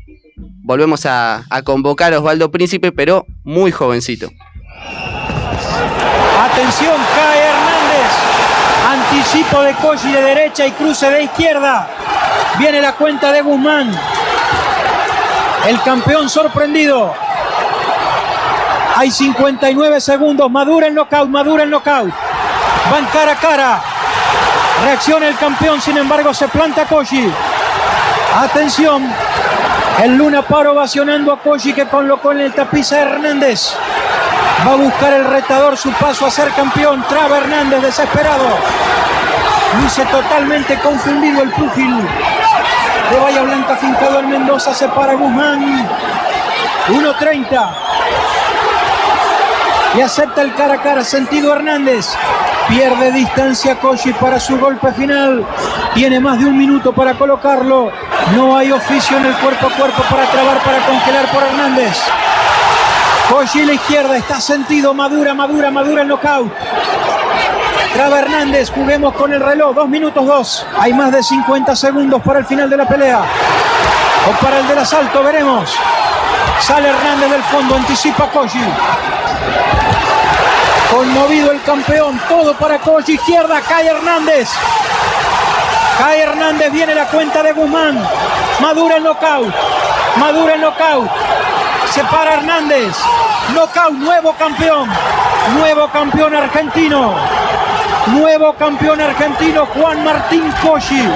volvemos a, convocar a Osvaldo Príncipe, pero muy jovencito. Atención, cae Hernández. Anticipo de Colli de derecha y cruce de izquierda. Viene la cuenta de Guzmán. El campeón sorprendido. Hay 59 segundos. Madura el knockout, madura el knockout. Van cara a cara. Reacciona el campeón, sin embargo, se planta Colli. Atención. El Luna Paro ovacionando a Colli que colocó en el tapiz a Hernández. Va a buscar el retador su paso a ser campeón. Traba Hernández desesperado. Luce totalmente confundido el púgil. De Bahía Blanca fincado en Mendoza se para Guzmán. 1.30. Le acepta el cara a cara sentido Hernández. Pierde distancia Koji para su golpe final. Tiene más de un minuto para colocarlo. No hay oficio en el cuerpo a cuerpo para trabar, para congelar por Hernández. A la izquierda, está sentido, madura, madura, madura el knockout. Traba Hernández, juguemos con el reloj, dos minutos dos. Hay más de 50 segundos para el final de la pelea. O para el del asalto, veremos. Sale Hernández del fondo, anticipa Koji. Conmovido el campeón, todo para Koji, izquierda, cae Hernández. Cae Hernández, viene la cuenta de Guzmán. Madura el knockout. Madura el knockout. Se para Hernández. Knockout, nuevo campeón. Nuevo campeón argentino. Nuevo campeón argentino, Juan Martín Koji.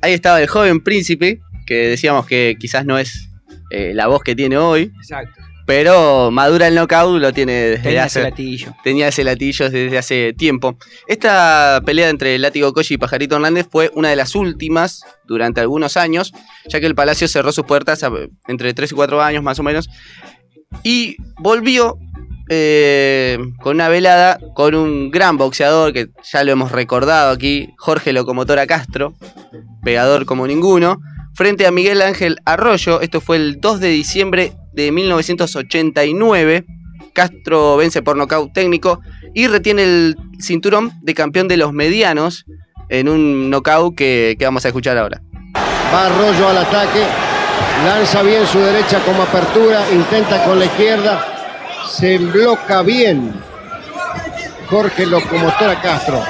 Ahí estaba el joven príncipe, que decíamos que quizás no es eh, la voz que tiene hoy, Exacto. Pero madura el knockout lo tiene desde Tenía hace ese latillo. tenía ese latillo desde hace tiempo. Esta pelea entre Látigo Koji y Pajarito Hernández fue una de las últimas durante algunos años, ya que el Palacio cerró sus puertas a- entre 3 y 4 años más o menos, y volvió eh, con una velada con un gran boxeador que ya lo hemos recordado aquí, Jorge Locomotora Castro, pegador como ninguno, frente a Miguel Ángel Arroyo. Esto fue el 2 de diciembre de 1989. Castro vence por nocaut técnico y retiene el cinturón de campeón de los medianos en un knockout que, vamos a escuchar ahora. Va Arroyo al ataque, lanza bien su derecha como apertura, intenta con la izquierda, se bloca bien Jorge Locomotora Castro.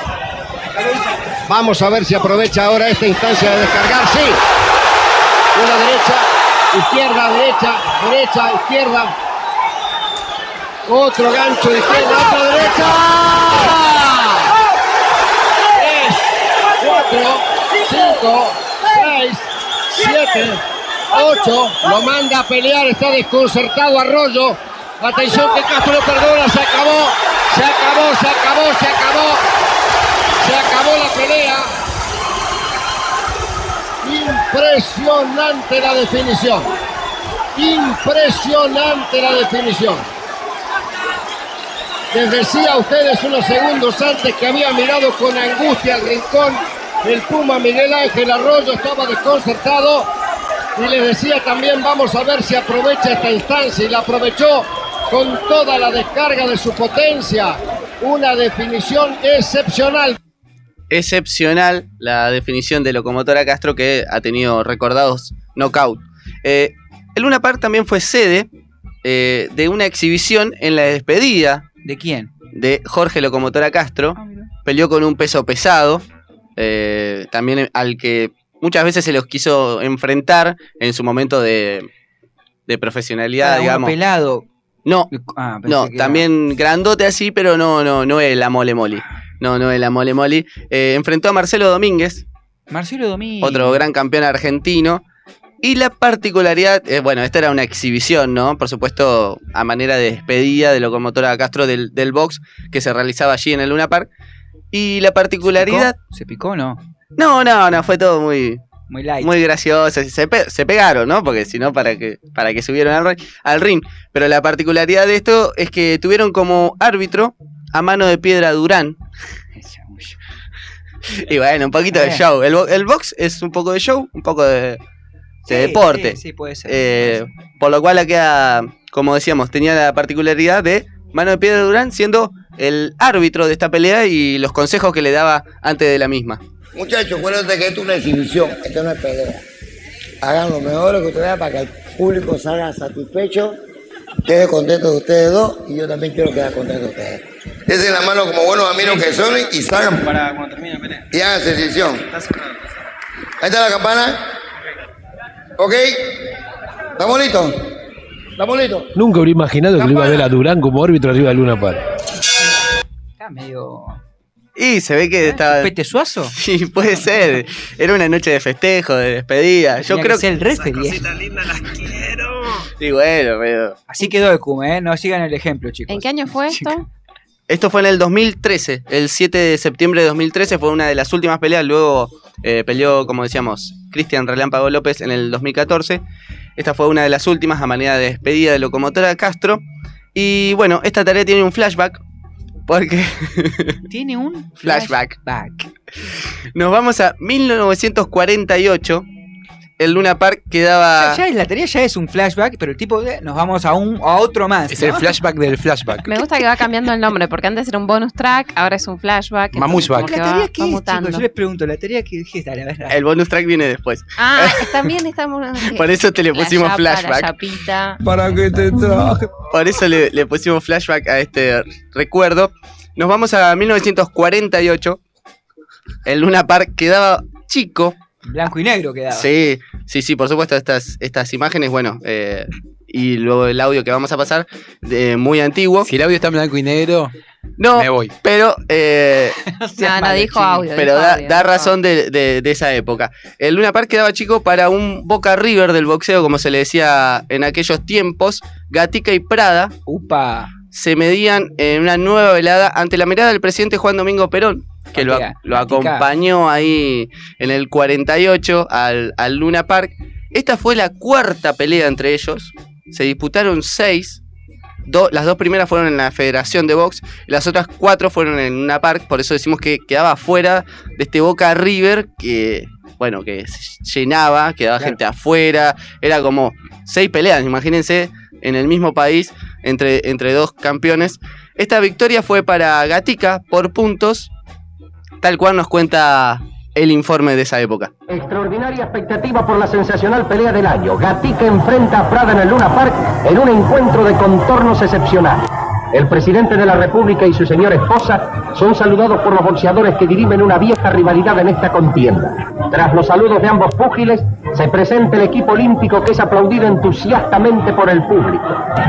Vamos a ver si aprovecha ahora esta instancia de descargar. Sí, una derecha, izquierda, derecha, derecha, izquierda. Otro gancho de izquierda, otra derecha. Tres, cuatro, cinco, seis, siete, ocho. Lo manda a pelear, está desconcertado Arroyo. Atención que Castro lo perdona, se acabó, se acabó, se acabó, se acabó. Se acabó la pelea. Impresionante la definición. Impresionante la definición. Les decía a ustedes unos segundos antes que había mirado con angustia al rincón el Puma Miguel Ángel Arroyo, estaba desconcertado. Y les decía también, vamos a ver si aprovecha esta instancia. Y la aprovechó con toda la descarga de su potencia. Una definición excepcional. Excepcional la definición de Locomotora Castro que ha tenido recordados knockout. Eh, el Luna Park también fue sede eh, de una exhibición en la despedida. ¿De quién? De Jorge Locomotora Castro. Peleó con un peso pesado, eh, también al que muchas veces se los quiso enfrentar en su momento de, de profesionalidad, Ah, uno digamos. pelado. No, Ah, no, era- también grandote así, pero no, no, no es la mole moli. No, no la mole moli. Eh, enfrentó a Marcelo Domínguez, Marcelo Domínguez. otro gran campeón argentino. Y la particularidad, eh, bueno, esta era una exhibición, ¿no? Por supuesto, a manera de despedida de Locomotora Castro del, del box que se realizaba allí en el Luna Park. Y la particularidad. ¿Se picó o no? No, no, no, fue todo muy. Muy light. Muy gracioso. Se, pe- se pegaron, ¿no? Porque si no, para que, para que subieran al, al ring. Pero la particularidad de esto es que tuvieron como árbitro a mano de piedra Durán. <laughs> y bueno, un poquito de Bien. show. El, bo- el box es un poco de show, un poco de, de Sí, deporte. Sí, sí, puede ser. Eh, por lo cual queda, como decíamos, tenía la particularidad de Mano de Piedra Durán siendo el árbitro de esta pelea y los consejos que le daba antes de la misma. Muchachos, acuérdense que esto es una exhibición, esto no es pelea. Hagan lo mejor que ustedes para que el público salga satisfecho, quede contento de ustedes dos y yo también quiero quedar contento de ustedes. Desen la mano como buenos amigos que son y salgan Para cuando termine pelea. y hagan exhibición. Ahí está la campana. ¿Ok? ¿Estamos listos? ¿Estamos listos? Nunca hubiera imaginado que lo iba a ver a Durán como árbitro arriba del Luna Park. Está medio. Y se ve que estaba. ¿Pete Suazo? <laughs> Sí, puede ser. Era una noche de festejo, de despedida. Yo Tenía creo que ser el referee. <laughs> Sí, bueno, pero. Así quedó el Cume, ¿eh? No sigan el ejemplo, chicos. ¿En qué año fue esto? Esto fue en el 2013. El 7 de septiembre de 2013 fue una de las últimas peleas. Luego eh, peleó, como decíamos, Cristian Relámpago López en el 2014. Esta fue una de las últimas a manera de despedida de Locomotora Castro. Y bueno, esta tarea tiene un flashback. Porque <laughs> Tiene un Flashback. flashback. nos vamos a 1948. El Luna Park quedaba. Ya, ya la tarea ya es un flashback, pero el tipo de nos vamos a un a otro más. Es el ¿no? flashback del flashback. Me gusta que va cambiando el nombre, porque antes era un bonus track, ahora es un flashback. Mamushback. que ¿La tarea qué es, chicos? Yo les pregunto, ¿la tarea qué es? Dale, a ver, dale. El bonus track viene después. Ah, <laughs> también estamos. Por eso te le La pusimos yapa, flashback. La chapita. ¿Para qué te traje? Por eso le, le pusimos flashback a este recuerdo. Nos vamos a 1948. El Luna Park quedaba chico. Blanco y negro quedaba. Sí, sí, sí, por supuesto, estas, estas imágenes, bueno, eh, y luego el audio que vamos a pasar, de muy antiguo. Si el audio está en blanco y negro, no, me voy. pero eh, <laughs> No, no, dijo audio. pero dijo da, audio, da dijo razón de, de- de esa época. El Luna Park quedaba chico para un Boca River del boxeo, como se le decía en aquellos tiempos. Gatica y Prada Upa. se medían en una nueva velada ante la mirada del presidente Juan Domingo Perón, que lo, acompañó ahí en el 48 al, al Luna Park. Esta fue la cuarta pelea entre ellos. Se disputaron seis. Do- las dos primeras fueron en la Federación de Box y las otras cuatro fueron en Luna Park. Por eso decimos que quedaba fuera de este Boca River que, bueno, que se llenaba, quedaba Claro. gente afuera. Era como seis peleas, imagínense, en el mismo país entre, entre dos campeones. Esta victoria fue para Gatica por puntos, tal cual nos cuenta el informe de esa época. Extraordinaria expectativa por la sensacional pelea del año. Gatica enfrenta a Prada en el Luna Park en un encuentro de contornos excepcionales. El presidente de la República y su señora esposa son saludados por los boxeadores que dirimen una vieja rivalidad en esta contienda. Tras los saludos de ambos púgiles, se presenta el equipo olímpico que es aplaudido entusiastamente por el público.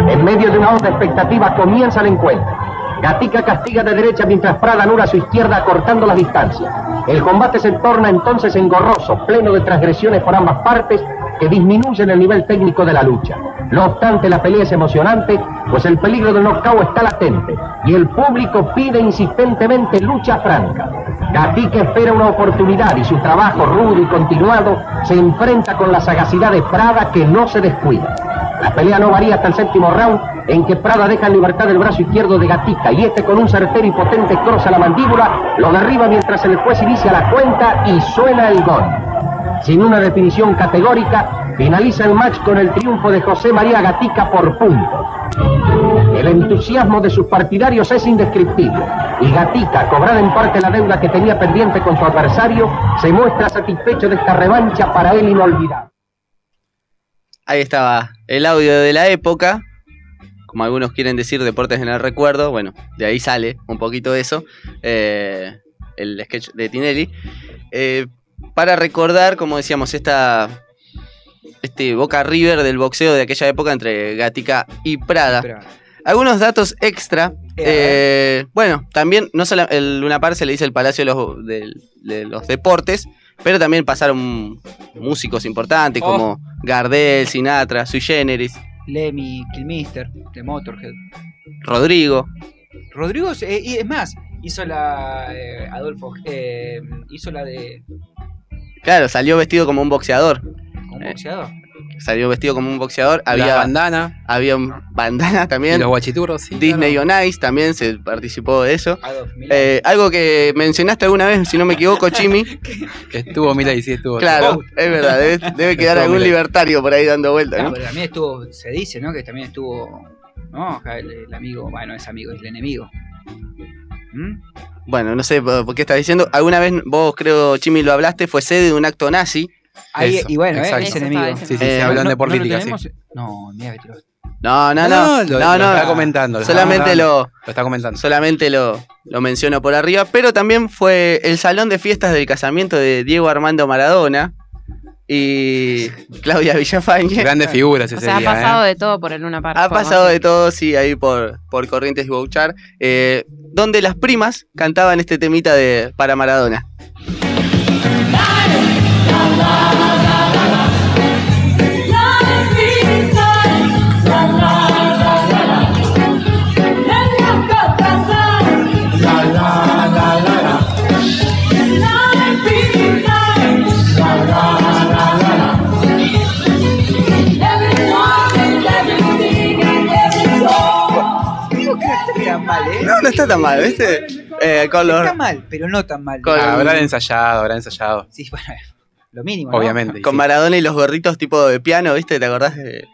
En medio de una honda expectativa comienza el encuentro. Gatica castiga de derecha mientras Prada anula su izquierda cortando las distancias. El combate se torna entonces engorroso, pleno de transgresiones por ambas partes que disminuyen el nivel técnico de la lucha. No obstante, la pelea es emocionante, pues el peligro del knockout está latente y el público pide insistentemente lucha franca. Gatica espera una oportunidad y su trabajo rudo y continuado se enfrenta con la sagacidad de Prada que no se descuida. La pelea no varía hasta el séptimo round, en que Prada deja en libertad el brazo izquierdo de Gatica y este con un certero y potente cross a la mandíbula lo derriba mientras el juez inicia la cuenta y suena el gol. Sin una definición categórica, finaliza el match con el triunfo de José María Gatica por puntos. El entusiasmo de sus partidarios es indescriptible y Gatica, cobrada en parte la deuda que tenía pendiente con su adversario, se muestra satisfecho de esta revancha para él inolvidable. Ahí estaba el audio de la época. Como algunos quieren decir, deportes en el recuerdo. Bueno, de ahí sale un poquito eso. eh, el sketch de Tinelli. Eh, para recordar, como decíamos, esta, este Boca River del boxeo de aquella época entre Gatica y Prada. Algunos datos extra. eh, bueno, también no solo el Luna Park se le dice el Palacio de los, del- de los Deportes, pero también pasaron músicos importantes Oh. como Gardel, Sinatra, Sui Generis, Lemmy, Killmister, de Motorhead. Rodrigo. Rodrigo, eh, y es más, hizo la. eh, Adolfo. eh, hizo la de. Claro, salió vestido como un boxeador. Eh, boxeador. Salió vestido como un boxeador. Había bandana. Había un bandana también. Y los guachiturros, sí. Disney on Ice también se participó de eso. Eh, algo que mencionaste alguna vez, si no me equivoco, <laughs> Chimi. Que estuvo Milei, sí estuvo. Claro, es verdad, debe, debe <laughs> quedar Estuvo algún libertario por ahí dando vueltas, Claro, ¿no? pero también estuvo. Se dice, ¿no? Que también estuvo. ¿No? Acá El, el amigo. Bueno, es amigo, es el enemigo. ¿Mm? Bueno, no sé por por qué estás diciendo. Alguna vez vos, creo, Chimi, lo hablaste, fue sede de un acto nazi. Ahí, Eso, y bueno, eh, exacto. es enemigo. Sí, sí, se hablan de política, sí. No, mira que te lo- No, no, No, no. lo- no, lo no. está comentando, lo está Solamente comentando. lo. Lo está comentando. Solamente lo, lo menciono por arriba. Pero también fue el salón de fiestas del casamiento de Diego Armando Maradona y Claudia Villafañe. Grandes figuras O ese sea, ha día, pasado ¿eh? de todo por el Luna Park. Ha pasado de todo, sí, ahí por, por Corrientes y Bouchar. eh, donde las primas cantaban este temita de para Maradona. No, no está tan mal, ¿viste? Eh, color. Está mal, pero no tan mal. Color. Ensayado, habrán ensayado. Sí, bueno lo mínimo. ¿no? Obviamente. con sí. Maradona y los gorritos tipo de piano, ¿viste? ¿Te acordás? de-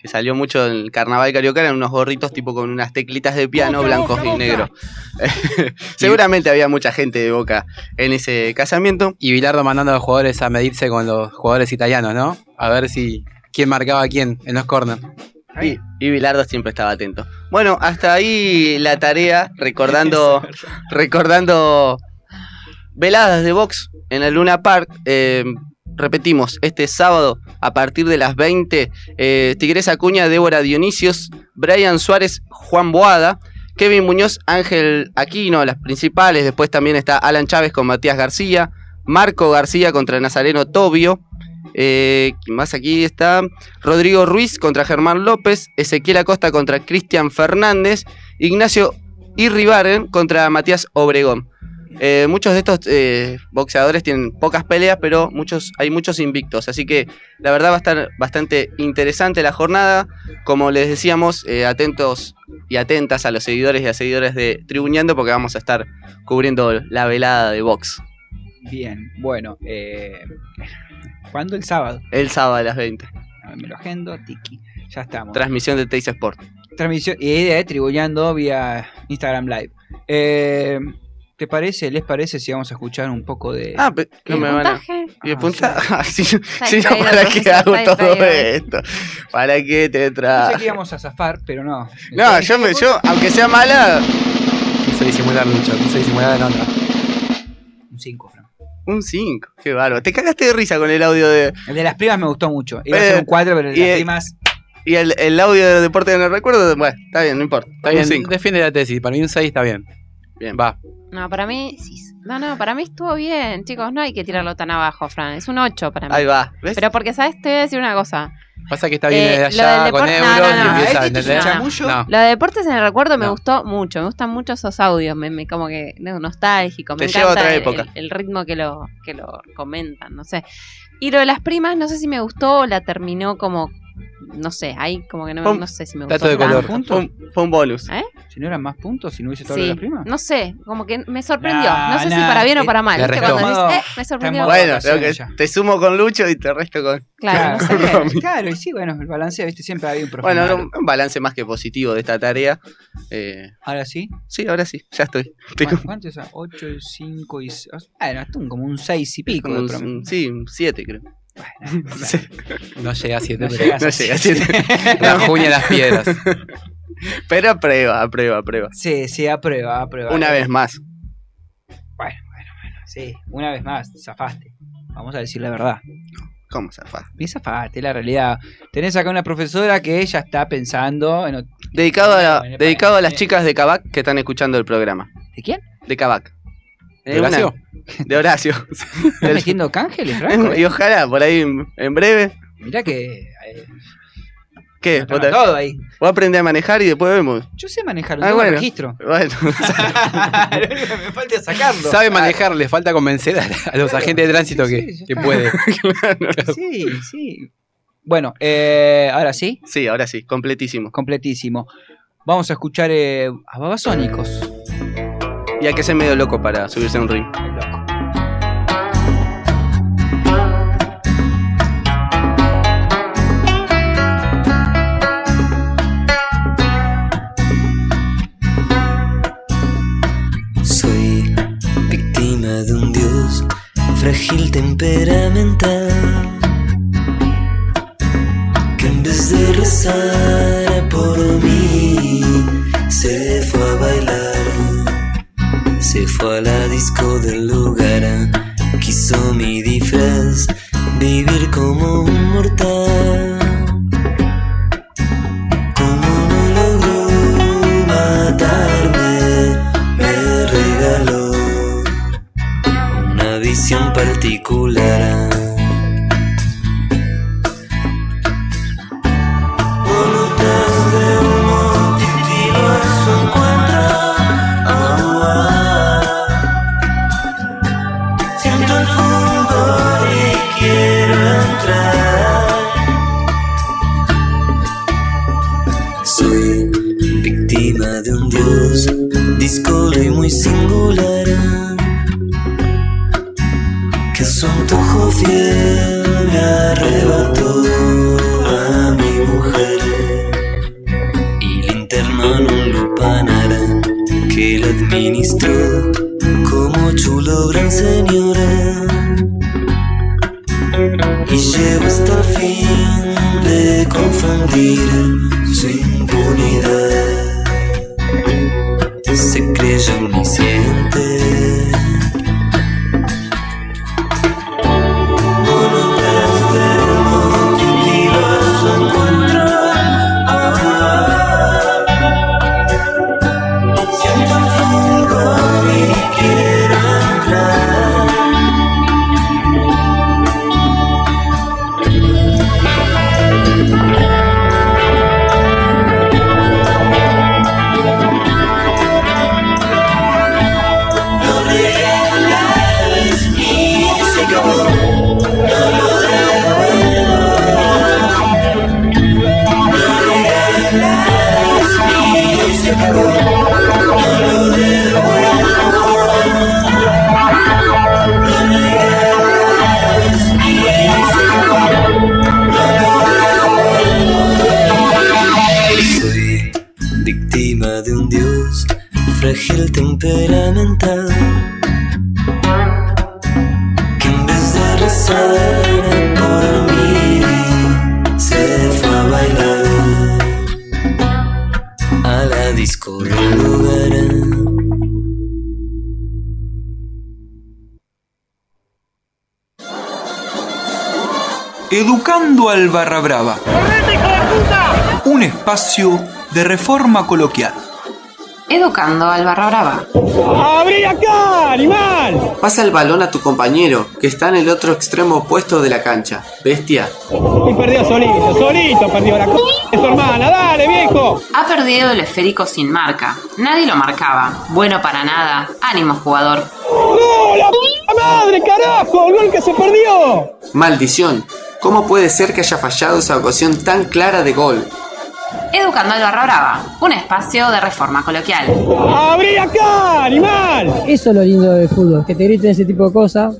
que salió mucho en el carnaval carioca, eran unos gorritos tipo con unas teclitas de piano blancos y negros. <laughs> <laughs> Seguramente había mucha gente de boca en ese casamiento. Y Bilardo mandando a los jugadores a medirse con los jugadores italianos, ¿no? A ver si quién marcaba a quién en los corners. Y, y Bilardo siempre estaba atento. Bueno, hasta ahí la tarea, recordando, <laughs> recordando veladas de box en el Luna Park. Eh, repetimos, este sábado a partir de las 20, eh, Tigresa Acuña, Débora Dionisios, Brian Suárez, Juan Boada, Kevin Muñoz, Ángel Aquino, las principales. Después también está Alan Chávez con Matías García, Marco García contra Nazareno Tobio. Eh, ¿quién más aquí está? Rodrigo Ruiz contra Germán López, Ezequiel Acosta contra Cristian Fernández, Ignacio Irribaren contra Matías Obregón. Eh, muchos de estos eh, boxeadores tienen pocas peleas, pero muchos, hay muchos invictos. Así que la verdad va a estar bastante interesante la jornada. Como les decíamos, eh, atentos y atentas a los seguidores y a seguidores de Tribuñando, porque vamos a estar cubriendo la velada de box Bien, bueno. ¿Cuándo? El sábado. el sábado a las 20. A ver, me lo agendo, tiki. Ya estamos. Transmisión de Teis Sport. Transmisión y de Tribullando vía Instagram Live. Eh, ¿Te parece? ¿Les parece si vamos a escuchar un poco de. Ah, pe- no ¿El me van a. puntaje? ¿Y Ah, punta? Ah, sí, <laughs> sí, no, ¿para qué hago todo esto? ¿Para qué te No tra... sé que íbamos a zafar, pero no. No, yo, me, yo, aunque sea mala, Quiso disimular mucho, quiso disimular la nota. Un 5, Fran. un 5. Qué bárbaro. Te cagaste de risa con el audio de. El de las primas me gustó mucho. Iba a Eh, ser un 4, pero el de y las el- primas. Y el, el audio de deporte en el recuerdo, bueno, está bien, no importa. Está un bien, cinco. defiende la tesis. Para mí un 6 está bien. Bien. Va. No, para mí. No, no, para mí estuvo bien, chicos. No hay que tirarlo tan abajo, Fran. Es un 8 para mí. Ahí va. ¿Ves? Pero porque, ¿sabes? Te voy a decir una cosa. Pasa que está bien Eh, desde lo allá con deporte- euros no, no, y empieza, es un ¿entendés? chamullo. No. Lo de deportes en el recuerdo me No. gustó mucho. Me gustan mucho esos audios. Me, me- como que no, nostálgico. Me Te lleva a encanta otra el- época. El, el ritmo que lo, que lo comentan. No sé. Y lo de las primas, no sé si me gustó o la terminó como. No sé, ahí como que no, Pum. no sé si me Dato gustó. de color. tanto. Fue un, fue un bonus. ¿Eh? Si no eran más puntos, si no hubiese todo Sí. de las primas. No sé, como que me sorprendió. Nah, no sé si nah, para bien o eh, para mal. le ¿viste? restó. Cuando decís, eh, me sorprendió. Bueno, tengo que- te sumo con Lucho y te resto con. Claro, no sé. Claro, Romy. claro, y sí, bueno, el balance, viste, siempre había un Bueno, profesional. un, un balance más que positivo de esta tarea. Eh, Ahora sí. sí, ahora sí, ya estoy. Estoy Bueno, ¿Cuánto es? 8, 5 y. Bueno, esto un- como un 6 y pico. como de un- promedio. un- sí, un 7 creo. Sí. No llega a 7, No llega a siete. <laughs> siete. la juña las piedras. Pero aprueba, aprueba, aprueba. Sí, sí, aprueba, aprueba. Una vez más. Bueno, bueno, bueno. Sí, una vez más, zafaste. Vamos a decir la verdad. ¿Cómo zafar? Y zafaste, la realidad. Tenés acá una profesora que ella está pensando en. Dedicado a, la- Bueno, dedicado a las chicas de Cabac que están escuchando el programa. ¿De quién? De Cabac. ¿De Horacio? De Horacio. <laughs> ¿Estás metiendo cángeles, <laughs> Franco? y ojalá, por ahí en, en breve. Mirá que. eh, ¿Qué? ¿Vos, te- todo ahí. vos aprendés a manejar y después vemos. Yo sé manejar Ah, tengo bueno. registro. <laughs> Bueno, Me falta sacarlo. Sabe manejar, le falta convencer a, a los agentes de tránsito Sí, que, sí, puede. Sí, sí. Bueno, eh, ahora sí, sí, ahora sí, completísimo. completísimo. Vamos a escuchar eh, a Babasónicos. Y hay que ser medio loco para subirse a un ring. Loco. Soy víctima de un dios frágil temperamental que en vez de rezar por mí se fue a bailar, se fue a la disco del lugar, quiso mi disfraz vivir como un mortal. Como y llevo hasta el fin de confundir su impunidad. Se creyó omnisciente. Al Barra Brava. Un espacio de reforma coloquial. Educando al Barra Brava. ¡Abrí acá, animal! Pasa el balón a tu compañero, que está en el otro extremo opuesto de la cancha. Bestia. Y perdió solito, solito perdió la c de su hermana. ¡Dale, viejo! Ha perdido el esférico sin marca. Nadie lo marcaba. Bueno para nada. Ánimo, jugador. ¡No, la p madre, carajo! ¡El gol que se perdió! Maldición. ¿Cómo puede ser que haya fallado esa ocasión tan clara de gol? Educando al Barra Brava. Un espacio de reforma coloquial. ¡Abrí acá, animal! Eso es lo lindo del fútbol, que te griten ese tipo de cosas.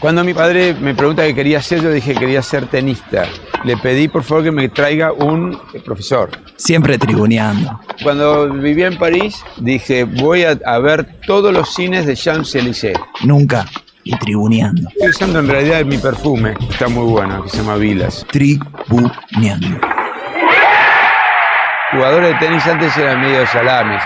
Cuando mi padre me pregunta qué quería ser, yo dije que quería ser tenista. Le pedí por favor que me traiga un profesor. Siempre tribuneando. Cuando vivía en París, dije voy a, a ver todos los cines de Champs-Élysées. Nunca. Y tribuneando. Estoy usando en realidad mi perfume, está muy bueno, que se llama Vilas. Tribuneando. Jugadores de tenis antes eran medio salames.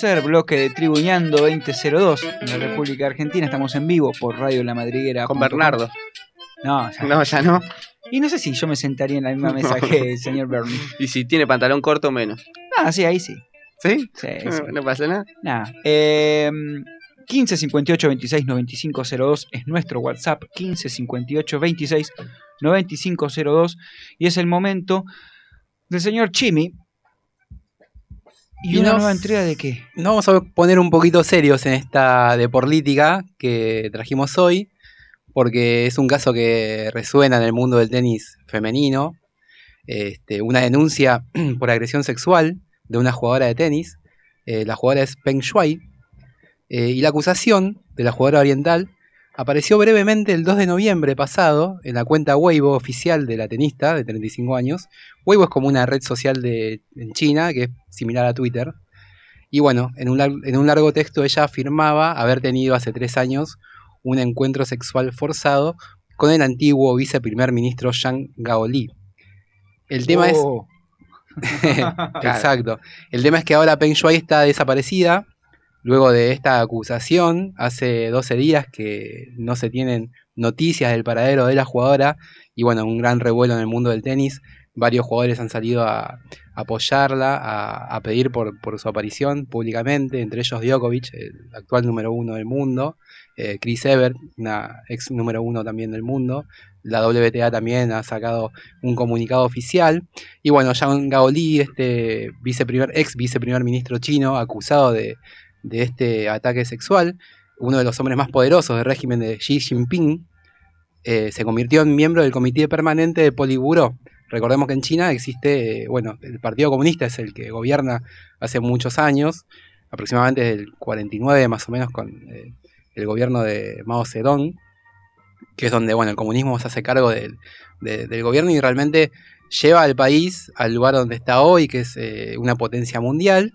Tercer bloque de Tribuñando 2002 en la República Argentina. Estamos en vivo por Radio La Madriguera. Con Bernardo. No, ya No, ya no. Y no sé si yo me sentaría en la misma mesa que <laughs> el señor Bernie. Y si tiene pantalón corto, menos. Ah, sí, ahí sí. ¿Sí? Sí. no pasa nada. Nada. Eh, 15 58 26 95 02 es nuestro WhatsApp. 15 58 26 95 02. Y es el momento del señor Chimi. ¿Y, una nos- nueva entrega de qué? Nos vamos a poner un poquito serios en esta de política que trajimos hoy, porque es un caso que resuena en el mundo del tenis femenino. Este, una denuncia <clears throat> por agresión sexual de una jugadora de tenis. Eh, la jugadora es Peng Shuai. Eh, y la acusación de la jugadora oriental apareció brevemente el 2 de noviembre pasado en la cuenta Weibo oficial de la tenista de 35 años. Weibo es como una red social de, en China que es similar a Twitter. Y bueno, en un, en un largo texto ella afirmaba haber tenido hace tres años un encuentro sexual forzado con el antiguo viceprimer ministro Zhang Gaoli. El tema Oh. es. <laughs> Exacto. El tema es que ahora Peng Shuai está desaparecida. Luego de esta acusación, hace 12 días que no se tienen noticias del paradero de la jugadora. Y bueno, un gran revuelo en el mundo del tenis. Varios jugadores han salido a apoyarla, a, pedir por, su aparición públicamente, entre ellos Djokovic, el actual número uno del mundo, eh, Chris Evert, una ex número uno también del mundo. La WTA también ha sacado un comunicado oficial. Y bueno, Zhang Gaoli, este viceprimer, ex viceprimer ministro chino, acusado de, de este ataque sexual, uno de los hombres más poderosos del régimen de Xi Jinping, eh, se convirtió en miembro del comité permanente de Politburó. Recordemos que en China existe, eh, bueno, el Partido Comunista es el que gobierna hace muchos años, aproximadamente desde el 49 más o menos con eh, el gobierno de Mao Zedong, que es donde, bueno, el comunismo se hace cargo del, de- del gobierno y realmente lleva al país al lugar donde está hoy, que es una potencia mundial,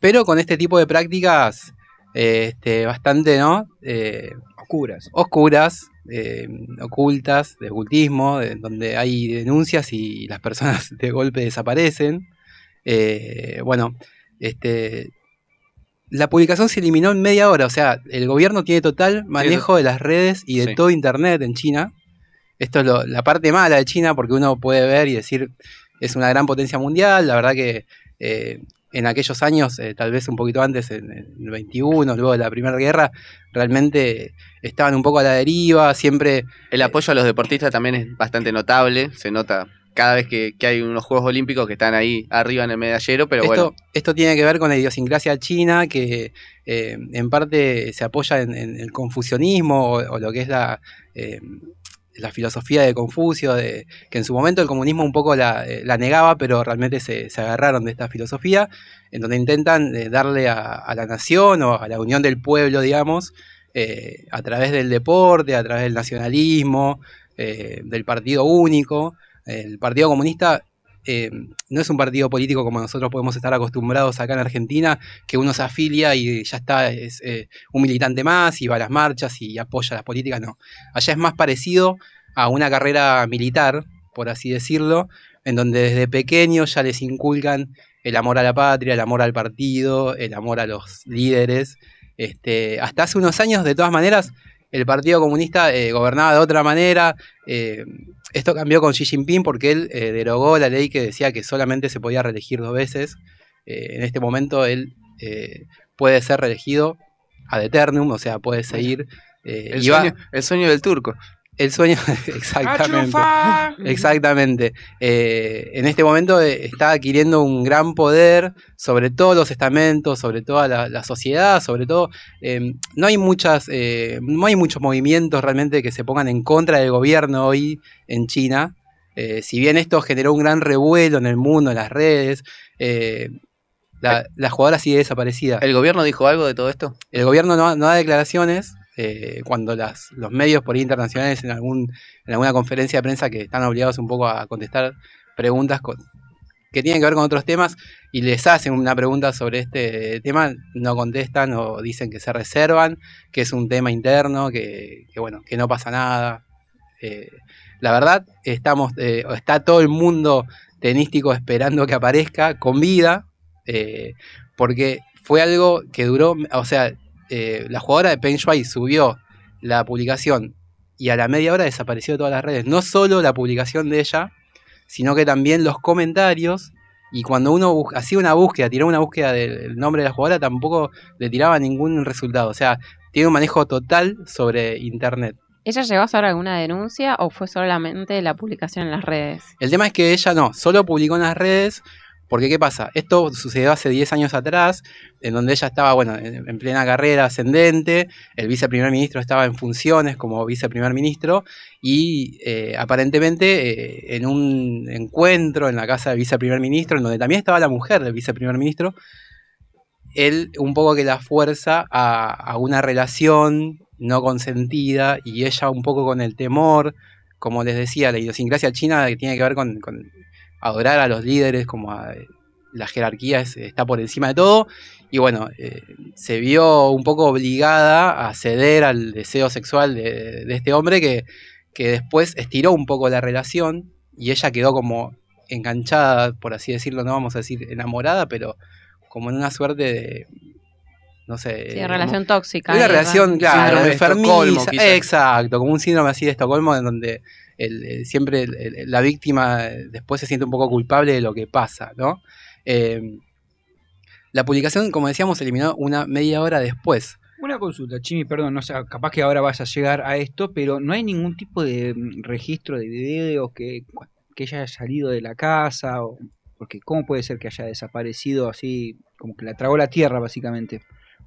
pero con este tipo de prácticas eh, este, bastante, ¿no? Eh, oscuras. Oscuras, eh, ocultas, de ocultismo, de- donde hay denuncias y las personas <laughs> de golpe desaparecen. Eh, bueno, este, la publicación se eliminó en media hora, o sea, el gobierno tiene total manejo de las redes y de Sí. todo Internet en China. Esto es lo- la parte mala de China porque uno puede ver y decir, es una gran potencia mundial, la verdad que eh, en aquellos años, eh, tal vez un poquito antes, en, el 21, luego de la Primera Guerra, realmente estaban un poco a la deriva, siempre... El apoyo a los deportistas también es bastante notable, se nota cada vez que, que hay unos Juegos Olímpicos que están ahí arriba en el medallero, pero esto, bueno, esto tiene que ver con la idiosincrasia china, que eh, en parte se apoya en, en el confucianismo o, o lo que es la, eh, la filosofía de Confucio, de, que en su momento el comunismo un poco la, eh, negaba, pero realmente se, agarraron de esta filosofía, en donde intentan eh, darle a, la nación o a la unión del pueblo, digamos, eh, a través del deporte, a través del nacionalismo, del partido único. El Partido Comunista eh, no es un partido político como nosotros podemos estar acostumbrados acá en Argentina, que uno se afilia y ya está, es eh, un militante más y va a las marchas y apoya las políticas, no. Allá es más parecido a una carrera militar, por así decirlo, en donde desde pequeños ya les inculcan el amor a la patria, el amor al partido, el amor a los líderes. Este, hasta hace unos años, de todas maneras, el Partido Comunista eh, gobernaba de otra manera. eh, esto cambió con Xi Jinping porque él eh, derogó la ley que decía que solamente se podía reelegir dos veces. Eh, en este momento él eh, puede ser reelegido ad eternum, o sea, puede seguir. eh, sueño, el sueño del turco. El sueño, <laughs> exactamente. ¡A Exactamente. Eh, en este momento eh, está adquiriendo un gran poder sobre todos los estamentos, sobre toda la, la sociedad, sobre todo. eh, no hay muchas, eh, no hay muchos movimientos realmente que se pongan en contra del gobierno hoy en China. Eh, si bien esto generó un gran revuelo en el mundo, en las redes, eh, la, la jugadora sigue desaparecida. ¿El gobierno dijo algo de todo esto? El gobierno no, no da declaraciones eh, cuando las, los medios por ahí internacionales en, algún, en alguna conferencia de prensa que están obligados un poco a contestar preguntas que tienen que ver con otros temas y les hacen una pregunta sobre este tema, no contestan o dicen que se reservan, que es un tema interno, que, que bueno, que no pasa nada. Eh, la verdad, estamos, eh, está todo el mundo tenístico esperando que aparezca con vida, porque fue algo que duró, o sea, eh, la jugadora de Peng Shuai subió la publicación y a la media hora desapareció de todas las redes. No solo la publicación de ella, sino que también los comentarios. Y cuando uno hacía una búsqueda, tiraba una búsqueda del nombre de la jugadora, tampoco le tiraba ningún resultado. O sea, tiene un manejo total sobre Internet. ¿Ella llegó a hacer alguna denuncia o fue solamente la publicación en las redes? El tema es que ella no, solo publicó en las redes, porque ¿qué pasa? Esto sucedió hace 10 años atrás, en donde ella estaba, bueno, en, en plena carrera ascendente, el viceprimer ministro estaba en funciones como viceprimer ministro, y eh, aparentemente eh, en un encuentro en la casa del viceprimer ministro, en donde también estaba la mujer del viceprimer ministro, él un poco que la fuerza a, una relación no consentida y ella un poco con el temor, como les decía, la idiosincrasia china que tiene que ver con adorar a los líderes, como a- la jerarquía es- está por encima de todo, y bueno, eh, se vio un poco obligada a ceder al deseo sexual de, de este hombre que, que después estiró un poco la relación y ella quedó como enganchada, por así decirlo, no vamos a decir enamorada, pero como en una suerte de, no sé... Sí, eh, relación tóxica. una relación, claro, Síndrome de Estocolmo, enfermiza. quizás. Exacto, como un síndrome así de Estocolmo, en donde el- el- siempre el- la víctima eh, después se siente un poco culpable de lo que pasa, ¿no? Eh, la publicación, como decíamos, se eliminó una media hora después. Una consulta, Chimi, perdón, no sé, capaz que ahora vas a llegar a esto, pero no hay ningún tipo de mm, registro de video que, que ella haya salido de la casa, o, porque ¿cómo puede ser que haya desaparecido así, como que la tragó la tierra, básicamente?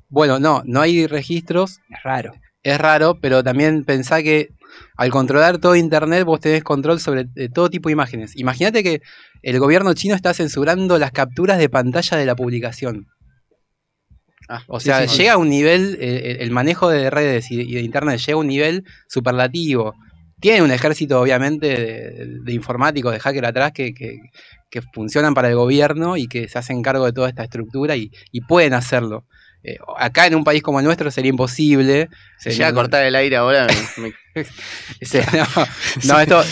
Bueno, no, no hay registros. Es raro. Es raro, pero también pensá que al controlar todo Internet vos tenés control sobre eh, todo tipo de imágenes. Imagínate que el gobierno chino está censurando las capturas de pantalla de la publicación. o sí, sea, sí, sí. llega a un nivel, eh, el manejo de redes y y de Internet llega a un nivel superlativo. Tiene un ejército, obviamente, de, de informáticos, de hacker atrás que, que- que funcionan para el gobierno y que se hacen cargo de toda esta estructura y, y pueden hacerlo. Eh, acá en un país como el nuestro sería imposible. Se Sería- llega a cortar el aire ahora. Me, me- <laughs> Sí, no, no, esto.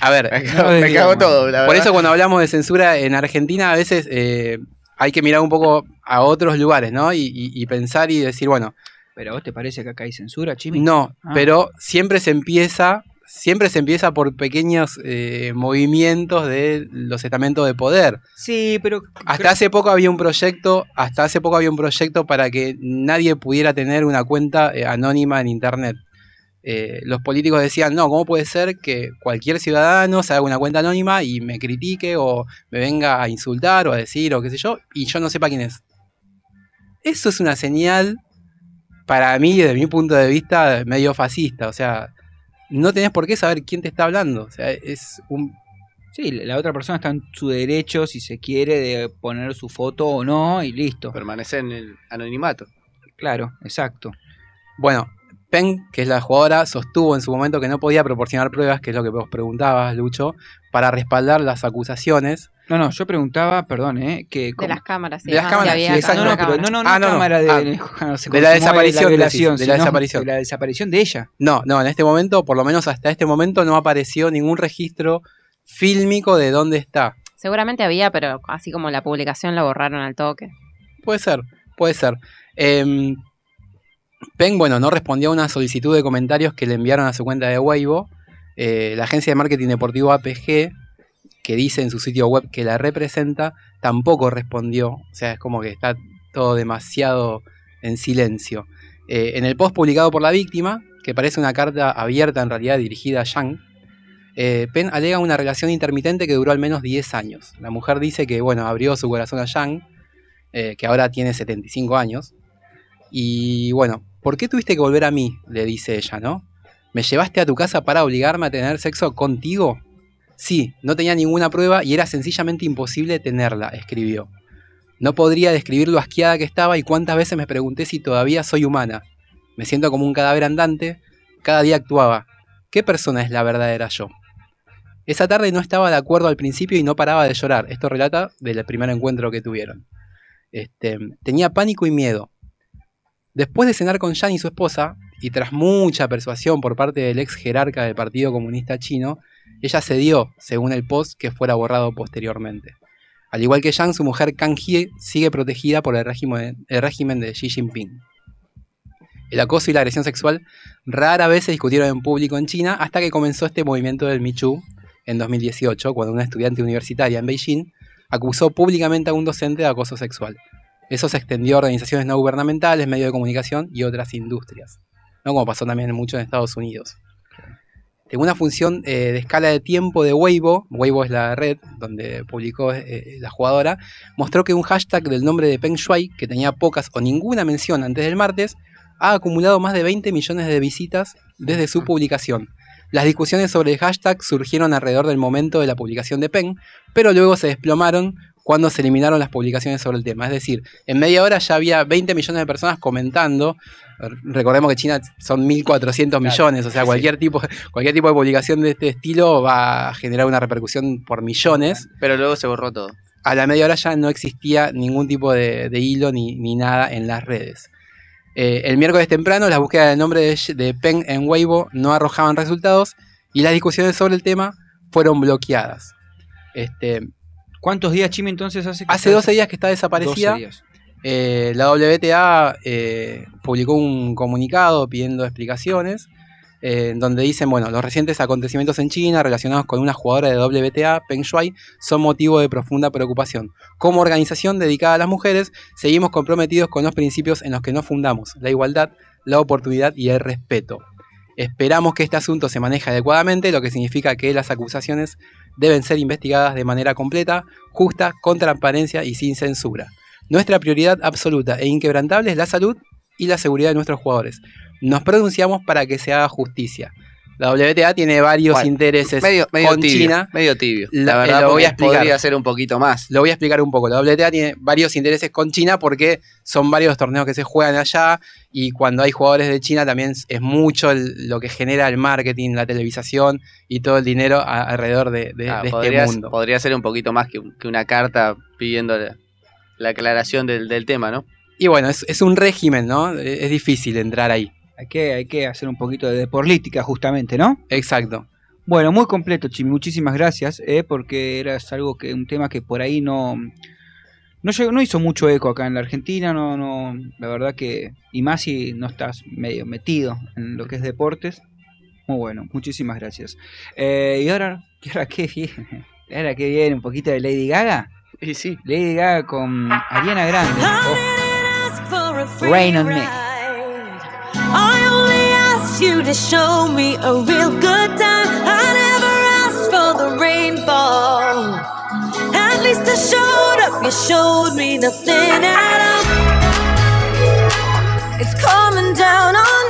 A ver, Me cago- me cago todo, la Por verdad. eso cuando hablamos de censura en Argentina, a veces eh, hay que mirar un poco a otros lugares, ¿no? Y, y- y pensar y decir, bueno, ¿Pero a vos te parece que acá hay censura, Chimi? no, Ah. pero siempre se empieza, siempre se empieza por pequeños eh, movimientos de los estamentos de poder. Sí, pero... Hasta hace poco había un proyecto, hasta hace poco había un proyecto para que nadie pudiera tener una cuenta eh, anónima en internet. Eh, los políticos decían, no, ¿cómo puede ser que cualquier ciudadano se haga una cuenta anónima y me critique o me venga a insultar o a decir o qué sé yo, y yo no sepa quién es? Eso es una señal, para mí, desde mi punto de vista, medio fascista. O sea, no tenés por qué saber quién te está hablando. O sea, es un Sí, la otra persona está en su derecho, si se quiere, de poner su foto o no, y listo. Permanecer en el anonimato. Claro, exacto. Bueno, Peng, que es la jugadora, sostuvo en su momento que no podía proporcionar pruebas, que es lo que vos preguntabas, Lucho, para respaldar las acusaciones. No, no, yo preguntaba, perdón, ¿eh? Que De las cámaras, sí. De las ah, cámaras, sí, exacto. No, no, pero no, no, no, Ah, no, no. cámara de, Ah, no sé de la desaparición, la decís, violación, de la desaparición. de la desaparición de ella. No, no, en este momento, por lo menos hasta este momento, no apareció ningún registro fílmico de dónde está. Seguramente había, pero así como la publicación la borraron al toque. Puede ser, puede ser. Em, Peng, bueno, no respondió a una solicitud de comentarios que le enviaron a su cuenta de Weibo. Eh, la agencia de marketing deportivo APG, que dice en su sitio web que la representa, tampoco respondió. O sea, es como que está todo demasiado en silencio. Eh, en el post publicado por la víctima, que parece una carta abierta en realidad dirigida a Yang, eh, Penn alega una relación intermitente que duró al menos 10 años. La mujer dice que, bueno, abrió su corazón a Yang, eh, que ahora tiene 75 años. Y bueno, ¿por qué tuviste que volver a mí? Le dice ella, ¿no? ¿Me llevaste a tu casa para obligarme a tener sexo contigo? Sí, no tenía ninguna prueba y era sencillamente imposible tenerla, escribió. No podría describir lo asqueada que estaba y cuántas veces me pregunté si todavía soy humana. Me siento como un cadáver andante. Cada día actuaba. ¿Qué persona es la verdadera yo? Esa tarde no estaba de acuerdo al principio y no paraba de llorar. Esto relata del primer encuentro que tuvieron. Este, tenía pánico y miedo. Después de cenar con Jan y su esposa, y tras mucha persuasión por parte del ex jerarca del Partido Comunista Chino, ella cedió, según el post, que fuera borrado posteriormente. Al igual que Yang, su mujer Kang Hye sigue protegida por el régimen, de Xi Jinping. El acoso y la agresión sexual rara vez se discutieron en público en China hasta que comenzó este movimiento del Michu en 2018, cuando una estudiante universitaria en Beijing acusó públicamente a un docente de acoso sexual. Eso se extendió a organizaciones no gubernamentales, medios de comunicación y otras industrias, ¿no? como pasó también mucho en Estados Unidos. En una función eh, de escala de tiempo de Weibo, Weibo es la red donde publicó eh, la jugadora, mostró que un hashtag del nombre de Peng Shuai, que tenía pocas o ninguna mención antes del martes, ha acumulado más de 20 millones de visitas desde su publicación. Las discusiones sobre el hashtag surgieron alrededor del momento de la publicación de Peng, pero luego se desplomaron cuando se eliminaron las publicaciones sobre el tema. Es decir, en media hora ya había 20 millones de personas comentando. Recordemos que China son 1.400 millones, o sea, sí. cualquier tipo, cualquier tipo de publicación de este estilo va a generar una repercusión por millones. Pero luego se borró todo. A la media hora ya no existía ningún tipo de, de hilo ni, ni nada en las redes. Eh, el miércoles temprano, las búsquedas del nombre de, de Peng en Weibo no arrojaban resultados y las discusiones sobre el tema fueron bloqueadas. Este, ¿Cuántos días, Chimi, entonces hace que Hace está 12 días que está desaparecida. 12 días. Eh, la WTA eh, publicó un comunicado pidiendo explicaciones. eh, en donde dicen, bueno, los recientes acontecimientos en China relacionados con una jugadora de WTA, Peng Shuai, son motivo de profunda preocupación. Como organización dedicada a las mujeres, seguimos comprometidos con los principios en los que nos fundamos, la igualdad, la oportunidad y el respeto. Esperamos que este asunto se maneje adecuadamente, lo que significa que las acusaciones deben ser investigadas de manera completa, justa, con transparencia y sin censura. Nuestra prioridad absoluta e inquebrantable es la salud y la seguridad de nuestros jugadores. Nos pronunciamos para que se haga justicia. La WTA tiene varios Bueno, intereses medio, medio con tibio, China. Medio tibio. La- La, verdad, eh, lo voy a explicar. podría ser un poquito más. Lo voy a explicar un poco. La WTA tiene varios intereses con China porque son varios torneos que se juegan allá y cuando hay jugadores de China también es- mucho el- lo que genera el marketing, la televisación y todo el dinero a- alrededor de, de- Ah, de este mundo. podría ser un poquito más que, que una carta pidiendo la, la aclaración del, del tema, ¿no? Y bueno, es, es un régimen, ¿no? Es es difícil entrar ahí. Hay que, hay que hacer un poquito de política, justamente, ¿no? Exacto. Bueno, muy completo, Chimi. Muchísimas gracias, eh, porque era algo que un tema que por ahí no no, llegó- no hizo mucho eco acá en la Argentina. No, no, la verdad que y más si no estás medio metido en lo que es deportes. Muy bueno, muchísimas gracias. Eh, y ahora, ¿y ahora qué viene? ¿Y ahora qué viene? ¿Un poquito de Lady Gaga? Y sí. Lady Gaga con Ariana Grande. Oh, Rain on Me. I only asked you to show me a real good time. I never asked for the rainfall. At least I showed up, you showed me nothing at all. It's coming down on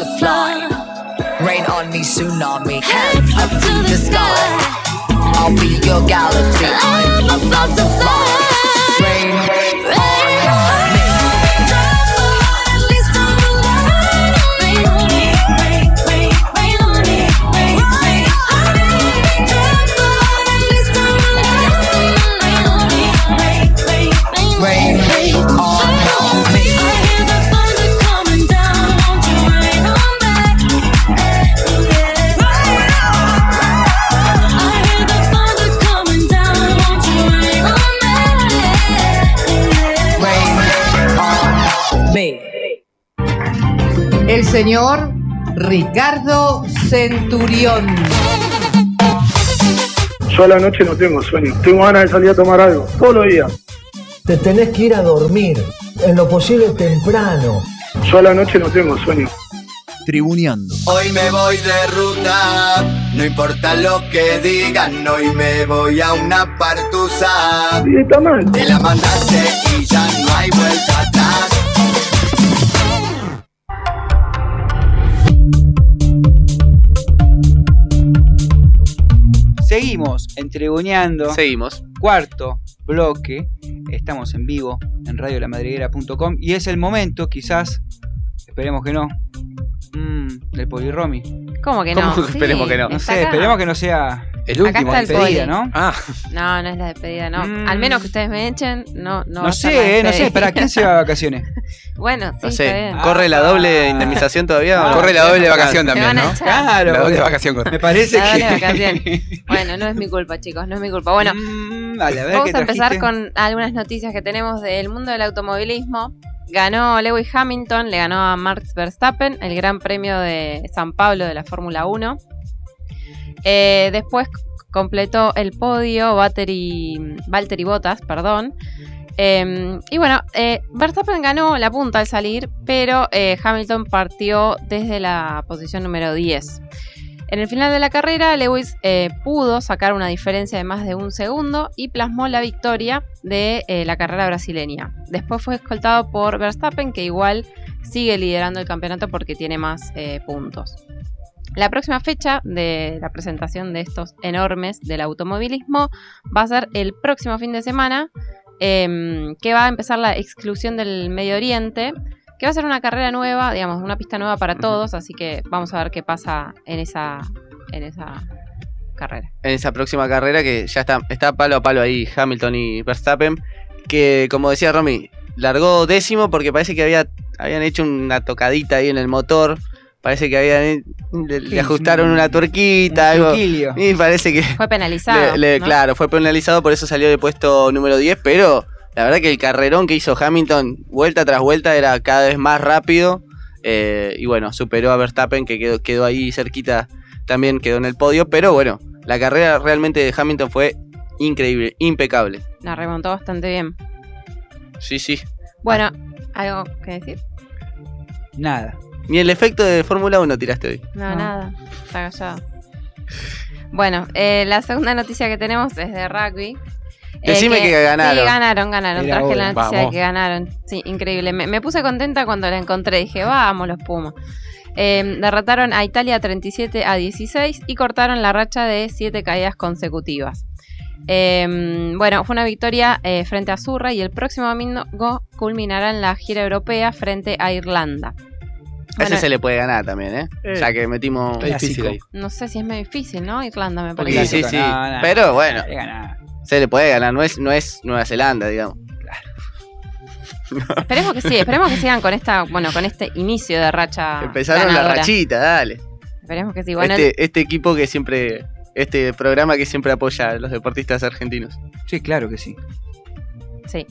about to señor Ricardo Centurión. Yo a la noche no tengo sueño. Tengo ganas de salir a tomar algo. Todos los días. Te tenés que ir a dormir, en lo posible temprano. Yo a la noche no tengo sueño. Tribuneando. Hoy me voy de ruta, no importa lo que digan, hoy me voy a una partusa. Sí, está mal. Te la mandaste y ya no hay vuelta atrás. Seguimos entregoneando. Seguimos. Cuarto bloque. Estamos en vivo en radiolamadriguera.com y es el momento, quizás, esperemos que no, mm, del Poliromi. ¿Cómo que ¿Cómo no? que esperemos que no? No sé, acá. esperemos que no sea El Acá último. está el despedida. ¿no? Ah, No, no es la despedida, no. Mm. Al menos que ustedes me echen, no, no. No, a sé, eh, no sé. ¿para quién se va de vacaciones? <laughs> Bueno, sí, No está sé. bien. ¿Corre la doble indemnización todavía? corre la doble vacación también, van a ¿no? echar. Claro, La doble vacación corre. me parece La que... doble vacación. <laughs> Bueno, no es mi culpa, chicos, no es mi culpa. Bueno, Mm, vale, a ver vamos a empezar con algunas noticias que tenemos del mundo del automovilismo. Ganó Lewis Hamilton, le ganó a Max Verstappen el Gran Premio de San Pablo de la Fórmula 1. Eh, después completó el podio Valtteri, Valtteri Bottas, perdón. Eh, y bueno, eh, Verstappen ganó la punta al salir, pero eh, Hamilton partió desde la posición número 10. En el final de la carrera, Lewis pudo sacar una diferencia de más de un segundo y plasmó la victoria de la carrera brasileña. Después fue escoltado por Verstappen, que igual sigue liderando el campeonato porque tiene más puntos. La próxima fecha de la presentación de estos enormes del automovilismo va a ser el próximo fin de semana, em, que va a empezar la exclusión del Medio Oriente, que va a ser una carrera nueva, digamos, una pista nueva para todos, así que vamos a ver qué pasa en esa, en esa carrera. en esa próxima carrera que ya está, está palo a palo ahí Hamilton y Verstappen, que como decía Romy, largó décimo porque parece que había, habían hecho una tocadita ahí en el motor, parece que habían le, le Sí, ajustaron un- una tuerquita, un algo, y parece que Fue penalizado. le- le- ¿no? claro, fue penalizado, por eso salió de puesto número 10, pero la verdad que el carrerón que hizo Hamilton, vuelta tras vuelta, era cada vez más rápido. eh, y bueno, superó a Verstappen, que quedó, quedó ahí cerquita, también quedó en el podio. Pero bueno, la carrera realmente de Hamilton fue increíble, impecable. La remontó bastante bien. Sí, sí. Bueno, ¿algo que decir? Nada. Ni el efecto de Fórmula 1 tiraste hoy. No, No. nada. Está callado. Bueno, eh, la segunda noticia que tenemos es de rugby. Eh, Decime que ganaron. Sí, ganaron, ganaron. Era Traje obvio. la noticia de que ganaron. Sí, increíble. Me, me puse contenta cuando la encontré. Dije, vamos los Pumas. Eh, derrotaron a Italia 37 a 16 y cortaron la racha de 7 caídas consecutivas. Eh, bueno, fue una victoria eh, frente a Surra y el próximo domingo culminarán la gira europea frente a Irlanda. Bueno, ese se le puede ganar también, ¿eh? Eh. Ya que metimos. Está difícil ahí. No sé si es muy difícil, ¿no? Irlanda me Sí, parece. sí, sí. No, no, Pero no, bueno. Se le puede ganar, no es, no es Nueva Zelanda, digamos. <laughs> Esperemos que sí, esperemos que sigan con esta, bueno, con este inicio de racha. Empezaron la rachita, dale. Esperemos que sí. Bueno, este, este equipo que siempre. Este programa que siempre apoya a los deportistas argentinos. Sí, claro que sí. Sí.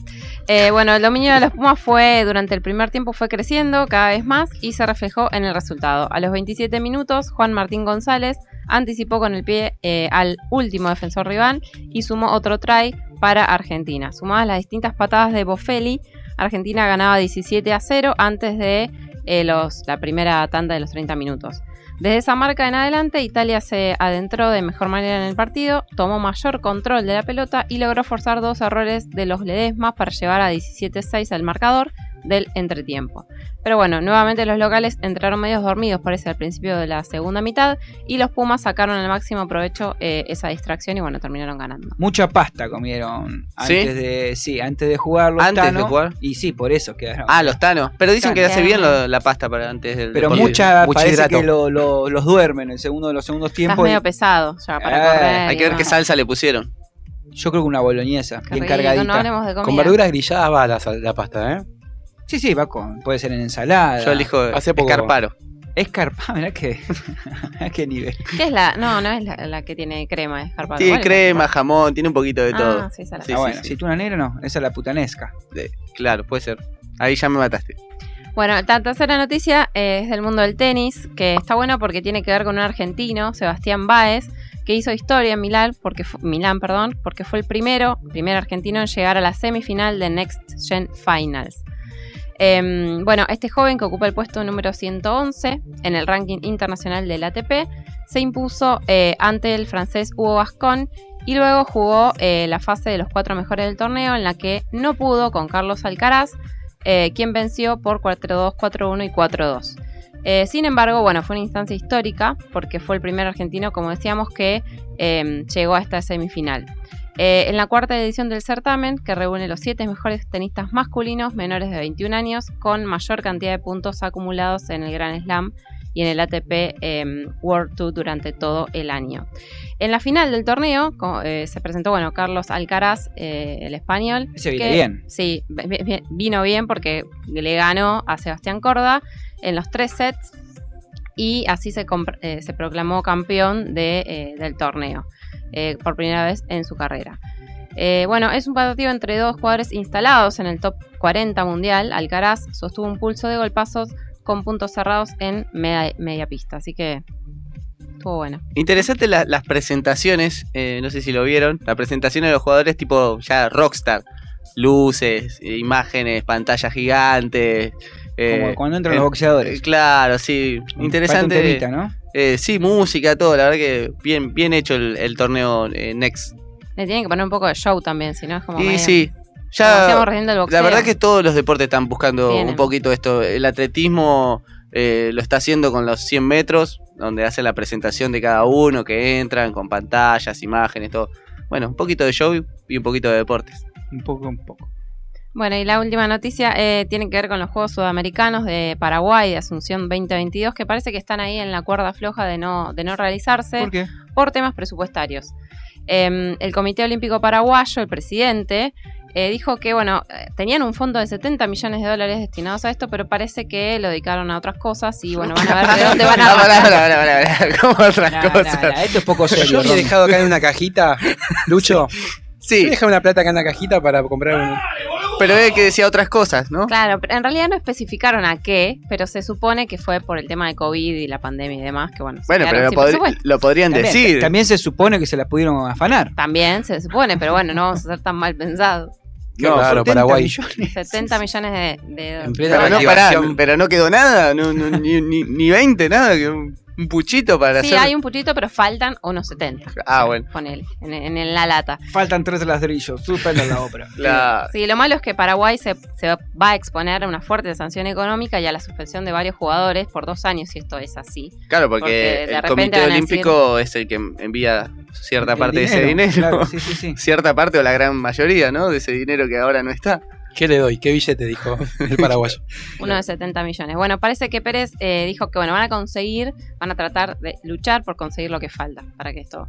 Eh, bueno, el dominio de los Pumas fue, durante el primer tiempo fue creciendo cada vez más y se reflejó en el resultado. A los 27 minutos, Juan Martín González anticipó con el pie eh, al último defensor rival y sumó otro try para Argentina. Sumadas las distintas patadas de Bofelli, Argentina ganaba 17 a 0 antes de eh, los, la primera tanda de los 30 minutos. Desde esa marca en adelante, Italia se adentró de mejor manera en el partido, tomó mayor control de la pelota y logró forzar dos errores de los Ledesma para llevar a 17-6 al marcador del entretiempo. Pero bueno, nuevamente los locales entraron medios dormidos, parece, al principio de la segunda mitad y los Pumas sacaron al máximo provecho eh, esa distracción y bueno, terminaron ganando. Mucha pasta comieron ¿Sí? antes de sí, antes de jugar los Antes de Tano, jugar. Y sí, por eso quedaron. Ah, los Tanos. Pero dicen que hace Bien. lo- la pasta para antes del pero deporte. mucha mucho parece hidrato. que lo- lo- los duermen en el segundo de los segundos Estás tiempos. y medio pesado ya para Eh, correr. Hay que ver qué salsa le pusieron. yo creo que una boloñesa, bien cargadita. No de. Con verduras grilladas va la pasta, ¿eh? Sí, sí, va con, puede ser en ensalada. Yo elijo Hace poco- escarparo. Escarpa, <laughs> mirá que a <laughs> qué nivel. ¿Qué es la? No, no es la, la que tiene crema, es carpado. Tiene crema, jamón, tiene un poquito de Ah, todo. sí, esa la- Sí, ah, sí, bueno, sí. si tú una negra no, esa es la putanesca. De- claro, puede ser. Ahí ya me mataste. Bueno, la tercera noticia eh, es del mundo del tenis, que está bueno porque tiene que ver con un argentino, Sebastián Báez, que hizo historia en Milán, porque fu- Milán, perdón, porque fue el primero, primer argentino en llegar a la semifinal de Next Gen Finals. Em, bueno, este joven que ocupa el puesto número 111 en el ranking internacional del ATP se impuso eh, ante el francés Hugo Gascon y luego jugó eh, la fase de los cuatro mejores del torneo en la que no pudo con Carlos Alcaraz, eh, quien venció por 4-2, 4-1 y 4-2. Eh, sin embargo, bueno, fue una instancia histórica porque fue el primer argentino, como decíamos, que eh, llegó a esta semifinal. Eh, en la cuarta edición del certamen, que reúne los siete mejores tenistas masculinos menores de 21 años, con mayor cantidad de puntos acumulados en el Grand Slam y en el ATP em, World Tour durante todo el año. En la final del torneo eh, se presentó, bueno, Carlos Alcaraz, eh, el español. Ese viene bien. Sí, vi- vi- vino bien porque le ganó a Sebastián Corda en los tres sets y así se, se proclamó campeón de, del torneo eh, por primera vez en su carrera. Eh, bueno, es un partido entre dos jugadores instalados en el top 40 mundial. Alcaraz sostuvo un pulso de golpazos con puntos cerrados en media, media pista, así que estuvo bueno. Interesante la- las presentaciones, eh, no sé si lo vieron, la presentación de los jugadores tipo ya rockstar. Luces, imágenes, pantallas gigantes. eh, Como cuando entran eh, los boxeadores. Claro, sí. Interesante. Falta un temita, ¿no? Eh, sí, música, todo. La verdad que bien, bien hecho el, el torneo eh, Next. Le tienen que poner un poco de show también, si no es como. Y medio- sí, ya. La verdad que todos los deportes están buscando Tienen. un poquito esto. El atletismo eh, lo está haciendo con los 100 metros, donde hace la presentación de cada uno, que entran con pantallas, imágenes, todo. Bueno, un poquito de show y un poquito de deportes. Un poco, un poco. Bueno, y la última noticia eh, tiene que ver con los Juegos Sudamericanos de Paraguay de Asunción 2022, que parece que están ahí en la cuerda floja de no, de no realizarse ¿Por qué? por temas presupuestarios. Eh, el Comité Olímpico Paraguayo, el presidente, eh, dijo que, bueno, eh, tenían un fondo de 70 millones de dólares destinados a esto, pero parece que lo dedicaron a otras cosas y, bueno, van a ver de dónde van a <laughs> pará, arrancar. pará, pará, pará, ¿Cómo otras No, no, cosas? no, esto es poco Yo había Ron. dejado acá en una cajita, Lucho. Sí. Yo dejaba una plata acá en una cajita para comprar un. Pero es que decía otras cosas, ¿no? Claro, pero en realidad no especificaron a qué, pero se supone que fue por el tema de COVID y la pandemia y demás, que bueno, Bueno, pero lo, podri- podrían También, decir. También se supone que se las pudieron afanar. También se supone, pero bueno, no vamos a ser tan mal pensados. Qué raro, 70 Paraguay. millones. 70 millones de, plena Pero no, pará, pero no quedó nada, no, no, ni, ni, ni 20, nada, que un, un puchito para Sí, hacer. hay un puchito, pero faltan unos 70. Ah, bueno. Ponele, en, en- en la lata. Faltan tres ladrillos. Suspenden la <laughs> obra. La- Sí, lo malo es que Paraguay se, se va a exponer a una fuerte sanción económica y a la suspensión de varios jugadores por dos años, si esto es así. Claro, porque, Porque de el repente Comité Olímpico es el que envía cierta El parte de ese dinero, claro, sí, sí, <laughs> sí. Cierta parte o la gran mayoría, ¿no? De ese dinero que ahora no está. ¿Qué le doy? ¿Qué billete? Dijo el <laughs> paraguayo. Uno de 70 millones. Bueno, parece que Pérez eh, dijo que bueno, van a conseguir, van a tratar de luchar por conseguir lo que falta para que esto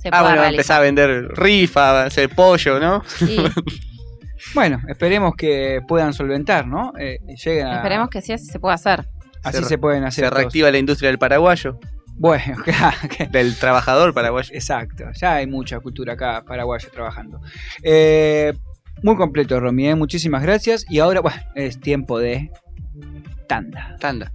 se pueda Ah, bueno, realizar. empezar a vender rifa, a hacer pollo, ¿no? Sí, <laughs> Bueno, esperemos que puedan solventar, ¿no? Eh, lleguen a- esperemos que sí, así se pueda hacer. Así se pueden hacer. Se reactiva la industria del paraguayo, Bueno, <laughs> del trabajador paraguayo. exacto. Ya hay mucha cultura acá paraguaya trabajando. Eh, muy completo, Romy. ¿eh? Muchísimas gracias. Y ahora, bueno, es tiempo de tanda. Tanda.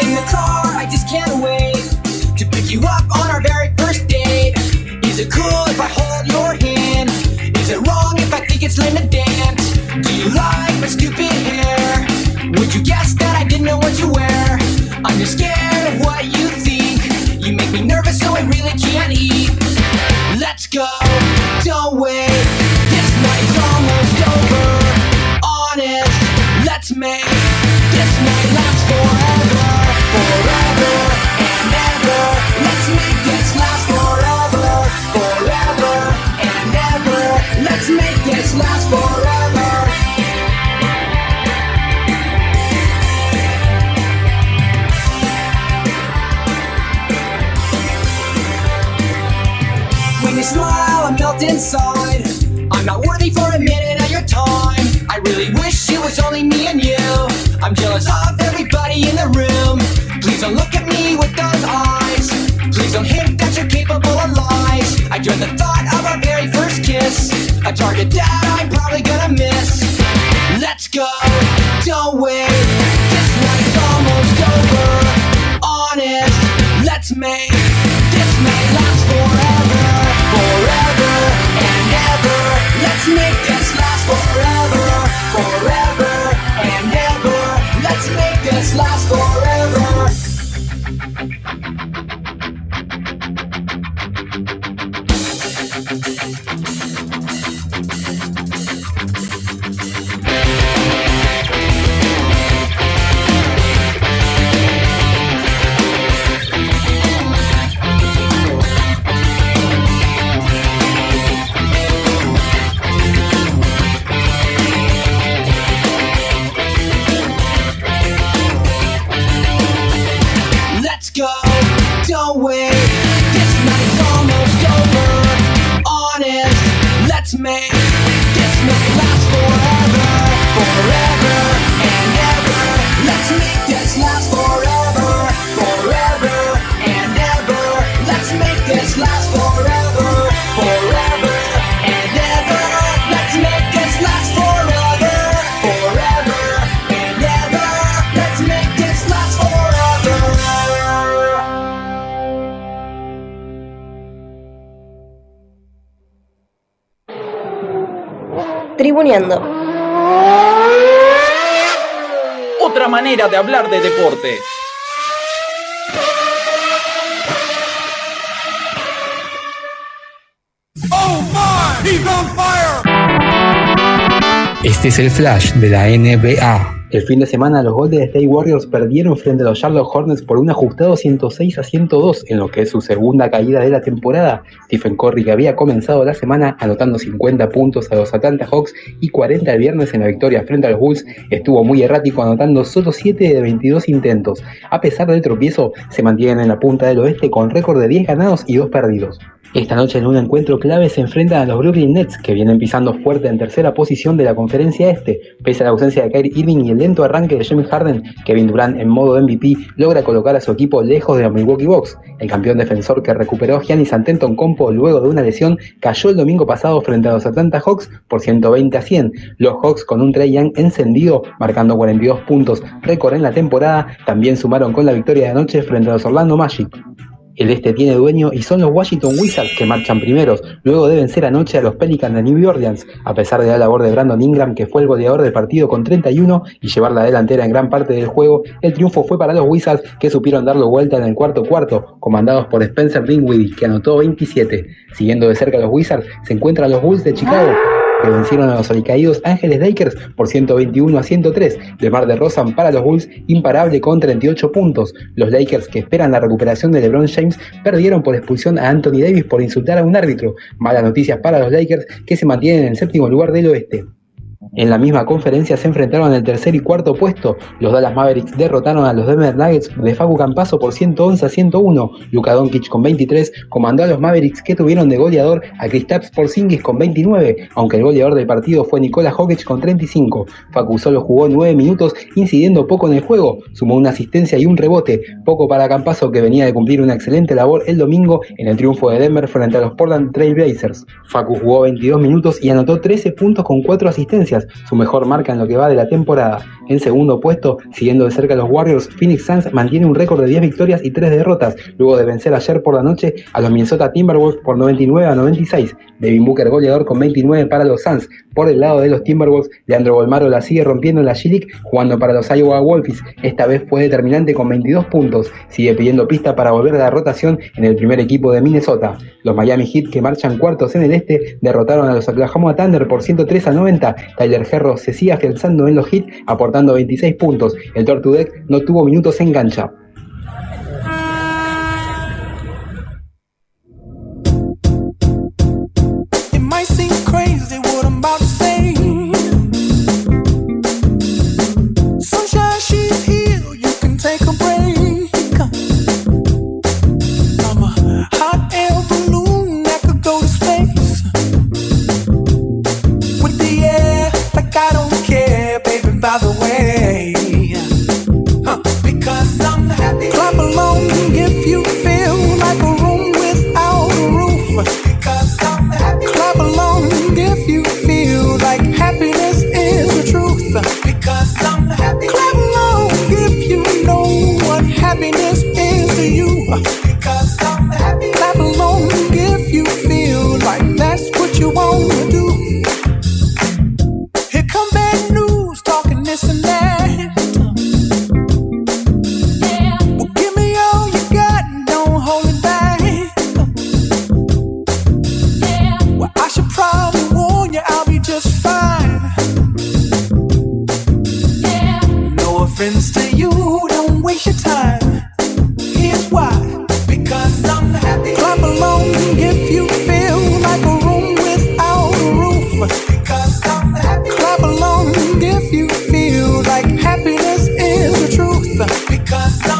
In the car, I just can't wait to pick you up it cool if I hold your hand? Is it wrong if I think it's lame to dance? Do you like my stupid hair? Would you guess that I didn't know what to wear? I'm just scared of what you think. You make me nervous, so I really can't eat. Let's go, don't wait. This night's almost over. Honest, let's make this night last forever inside. I'm not worthy for a minute of your time. I really wish it was only me and you. I'm jealous of everybody in the room. Please don't look at me with those eyes. Please don't hint that you're capable of lies. I dread the thought of our very first kiss. A target that I'm probably gonna miss. Let's go, don't wait. This night's almost over. Honest, let's make manera de hablar de deportes. Este es el flash de la NBA. El fin de semana los Golden State Warriors perdieron frente a los Charlotte Hornets por un ajustado 106 a 102 en lo que es su segunda caída de la temporada. Stephen Curry que había comenzado la semana anotando 50 puntos a los Atlanta Hawks y 40 el viernes en la victoria frente a los Bulls, estuvo muy errático anotando solo 7 de 22 intentos. A pesar del tropiezo, se mantienen en la punta del oeste con récord de 10 ganados y 2 perdidos. Esta noche en un encuentro clave se enfrentan a los Brooklyn Nets, que vienen pisando fuerte en tercera posición de la conferencia este. Pese a la ausencia de Kyrie Irving y el lento arranque de James Harden, Kevin Durant en modo MVP logra colocar a su equipo lejos de los Milwaukee Bucks. El campeón defensor que recuperó Giannis Antetokounmpo luego de una lesión cayó el domingo pasado frente a los Atlanta Hawks por 120 a 100. Los Hawks con un Trey Young encendido, marcando 42 puntos, récord en la temporada, también sumaron con la victoria de anoche frente a los Orlando Magic. El este tiene dueño y son los Washington Wizards que marchan primeros, luego de vencer anoche a los Pelicans de New Orleans, a pesar de la labor de Brandon Ingram que fue el goleador del partido con 31 y llevar la delantera en gran parte del juego, el triunfo fue para los Wizards que supieron darlo vuelta en el cuarto cuarto, comandados por Spencer Dinwiddie que anotó 27. Siguiendo de cerca a los Wizards se encuentran los Bulls de Chicago, que vencieron a los alicaídos Ángeles Lakers por 121 a 103. De Mar de Rosan para los Bulls, imparable con 38 puntos. Los Lakers, que esperan la recuperación de LeBron James, perdieron por expulsión a Anthony Davis por insultar a un árbitro. Malas noticias para los Lakers, que se mantienen en el séptimo lugar del oeste. En la misma conferencia se enfrentaron en el tercer y cuarto puesto. Los Dallas Mavericks derrotaron a los Denver Nuggets de Facu Campaso por 111 a 101. Luka Doncic con 23 comandó a los Mavericks que tuvieron de goleador a Kristaps Porzingis con 29, aunque el goleador del partido fue Nikola Jokic con 35. Facu solo jugó 9 minutos, incidiendo poco en el juego, sumó una asistencia y un rebote, poco para Campaso que venía de cumplir una excelente labor el domingo en el triunfo de Denver frente a los Portland Trail Blazers. Facu jugó 22 minutos y anotó 13 puntos con 4 asistencias, su mejor marca en lo que va de la temporada. En segundo puesto, siguiendo de cerca a los Warriors, Phoenix Suns mantiene un récord de 10 victorias y 3 derrotas, luego de vencer ayer por la noche a los Minnesota Timberwolves por 99 a 96. Devin Booker goleador con 29 para los Suns. Por el lado de los Timberwolves, Leandro Bolmaro la sigue rompiendo en la G-League, jugando para los Iowa Wolves. Esta vez fue determinante con 22 puntos. Sigue pidiendo pista para volver a la rotación en el primer equipo de Minnesota. Los Miami Heat, que marchan cuartos en el este, derrotaron a los Oklahoma Thunder por 103 a 90. Tyler Herro se sigue afianzando en los Heat, aportando 26 puntos. El Tortudec no tuvo minutos en cancha. Cause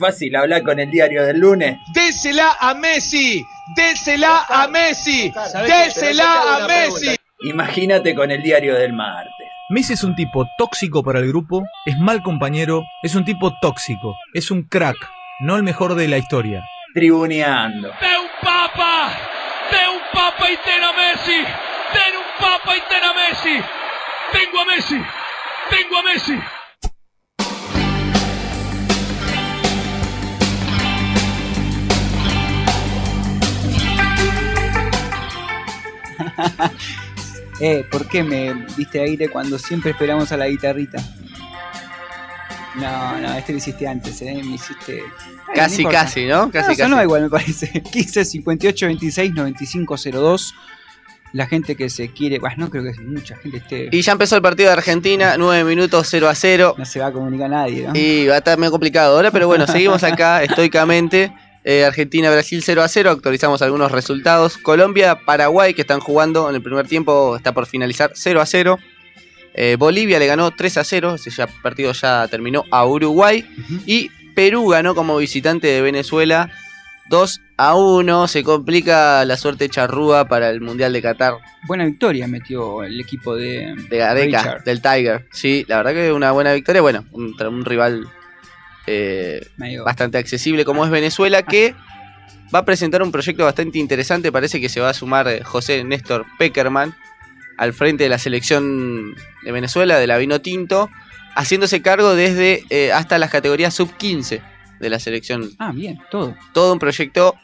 fácil hablar con el diario del lunes. Désela a Messi, désela a Messi, désela a Messi. Imagínate con el diario del martes. Messi es un tipo tóxico para el grupo, es mal compañero, es un tipo tóxico, es un crack, no el mejor de la historia. Tribuneando. De un papa, de un papa y ten a Messi, ten un papa y ten a Messi. Tengo a Messi, tengo a Messi. <laughs> eh, ¿por qué me diste aire cuando siempre esperamos a la guitarrita? No, no, este lo hiciste antes, ¿eh? Me hiciste... Casi, importa. casi, ¿no? Casi, no, casi. sonó igual, me parece. 15 58 26 95 02. La gente que se quiere. Bueno, no creo que mucha gente esté. Y ya empezó el partido de Argentina, 9 minutos 0 a 0. No se va a comunicar nadie, ¿no? Y va a estar medio complicado ahora, pero bueno, seguimos acá <laughs> estoicamente. Eh, Argentina-Brasil 0 a 0, actualizamos algunos resultados. Colombia-Paraguay, que están jugando en el primer tiempo, está por finalizar 0 a 0. Eh, Bolivia le ganó 3 a 0, ese ya partido ya terminó a Uruguay. Y Perú ganó como visitante de Venezuela 2 a 1. Se complica la suerte charrúa para el Mundial de Qatar. Buena victoria metió el equipo de, de Gareca, del Tiger. Sí, la verdad que una buena victoria. Bueno, un rival eh, bastante accesible como es Venezuela, que va a presentar un proyecto bastante interesante. Parece que se va a sumar eh, José Néstor Peckerman al frente de la selección de Venezuela, de la Vino Tinto, haciéndose cargo desde eh, hasta las categorías sub-15 de la selección. Ah, bien, todo. Todo un proyecto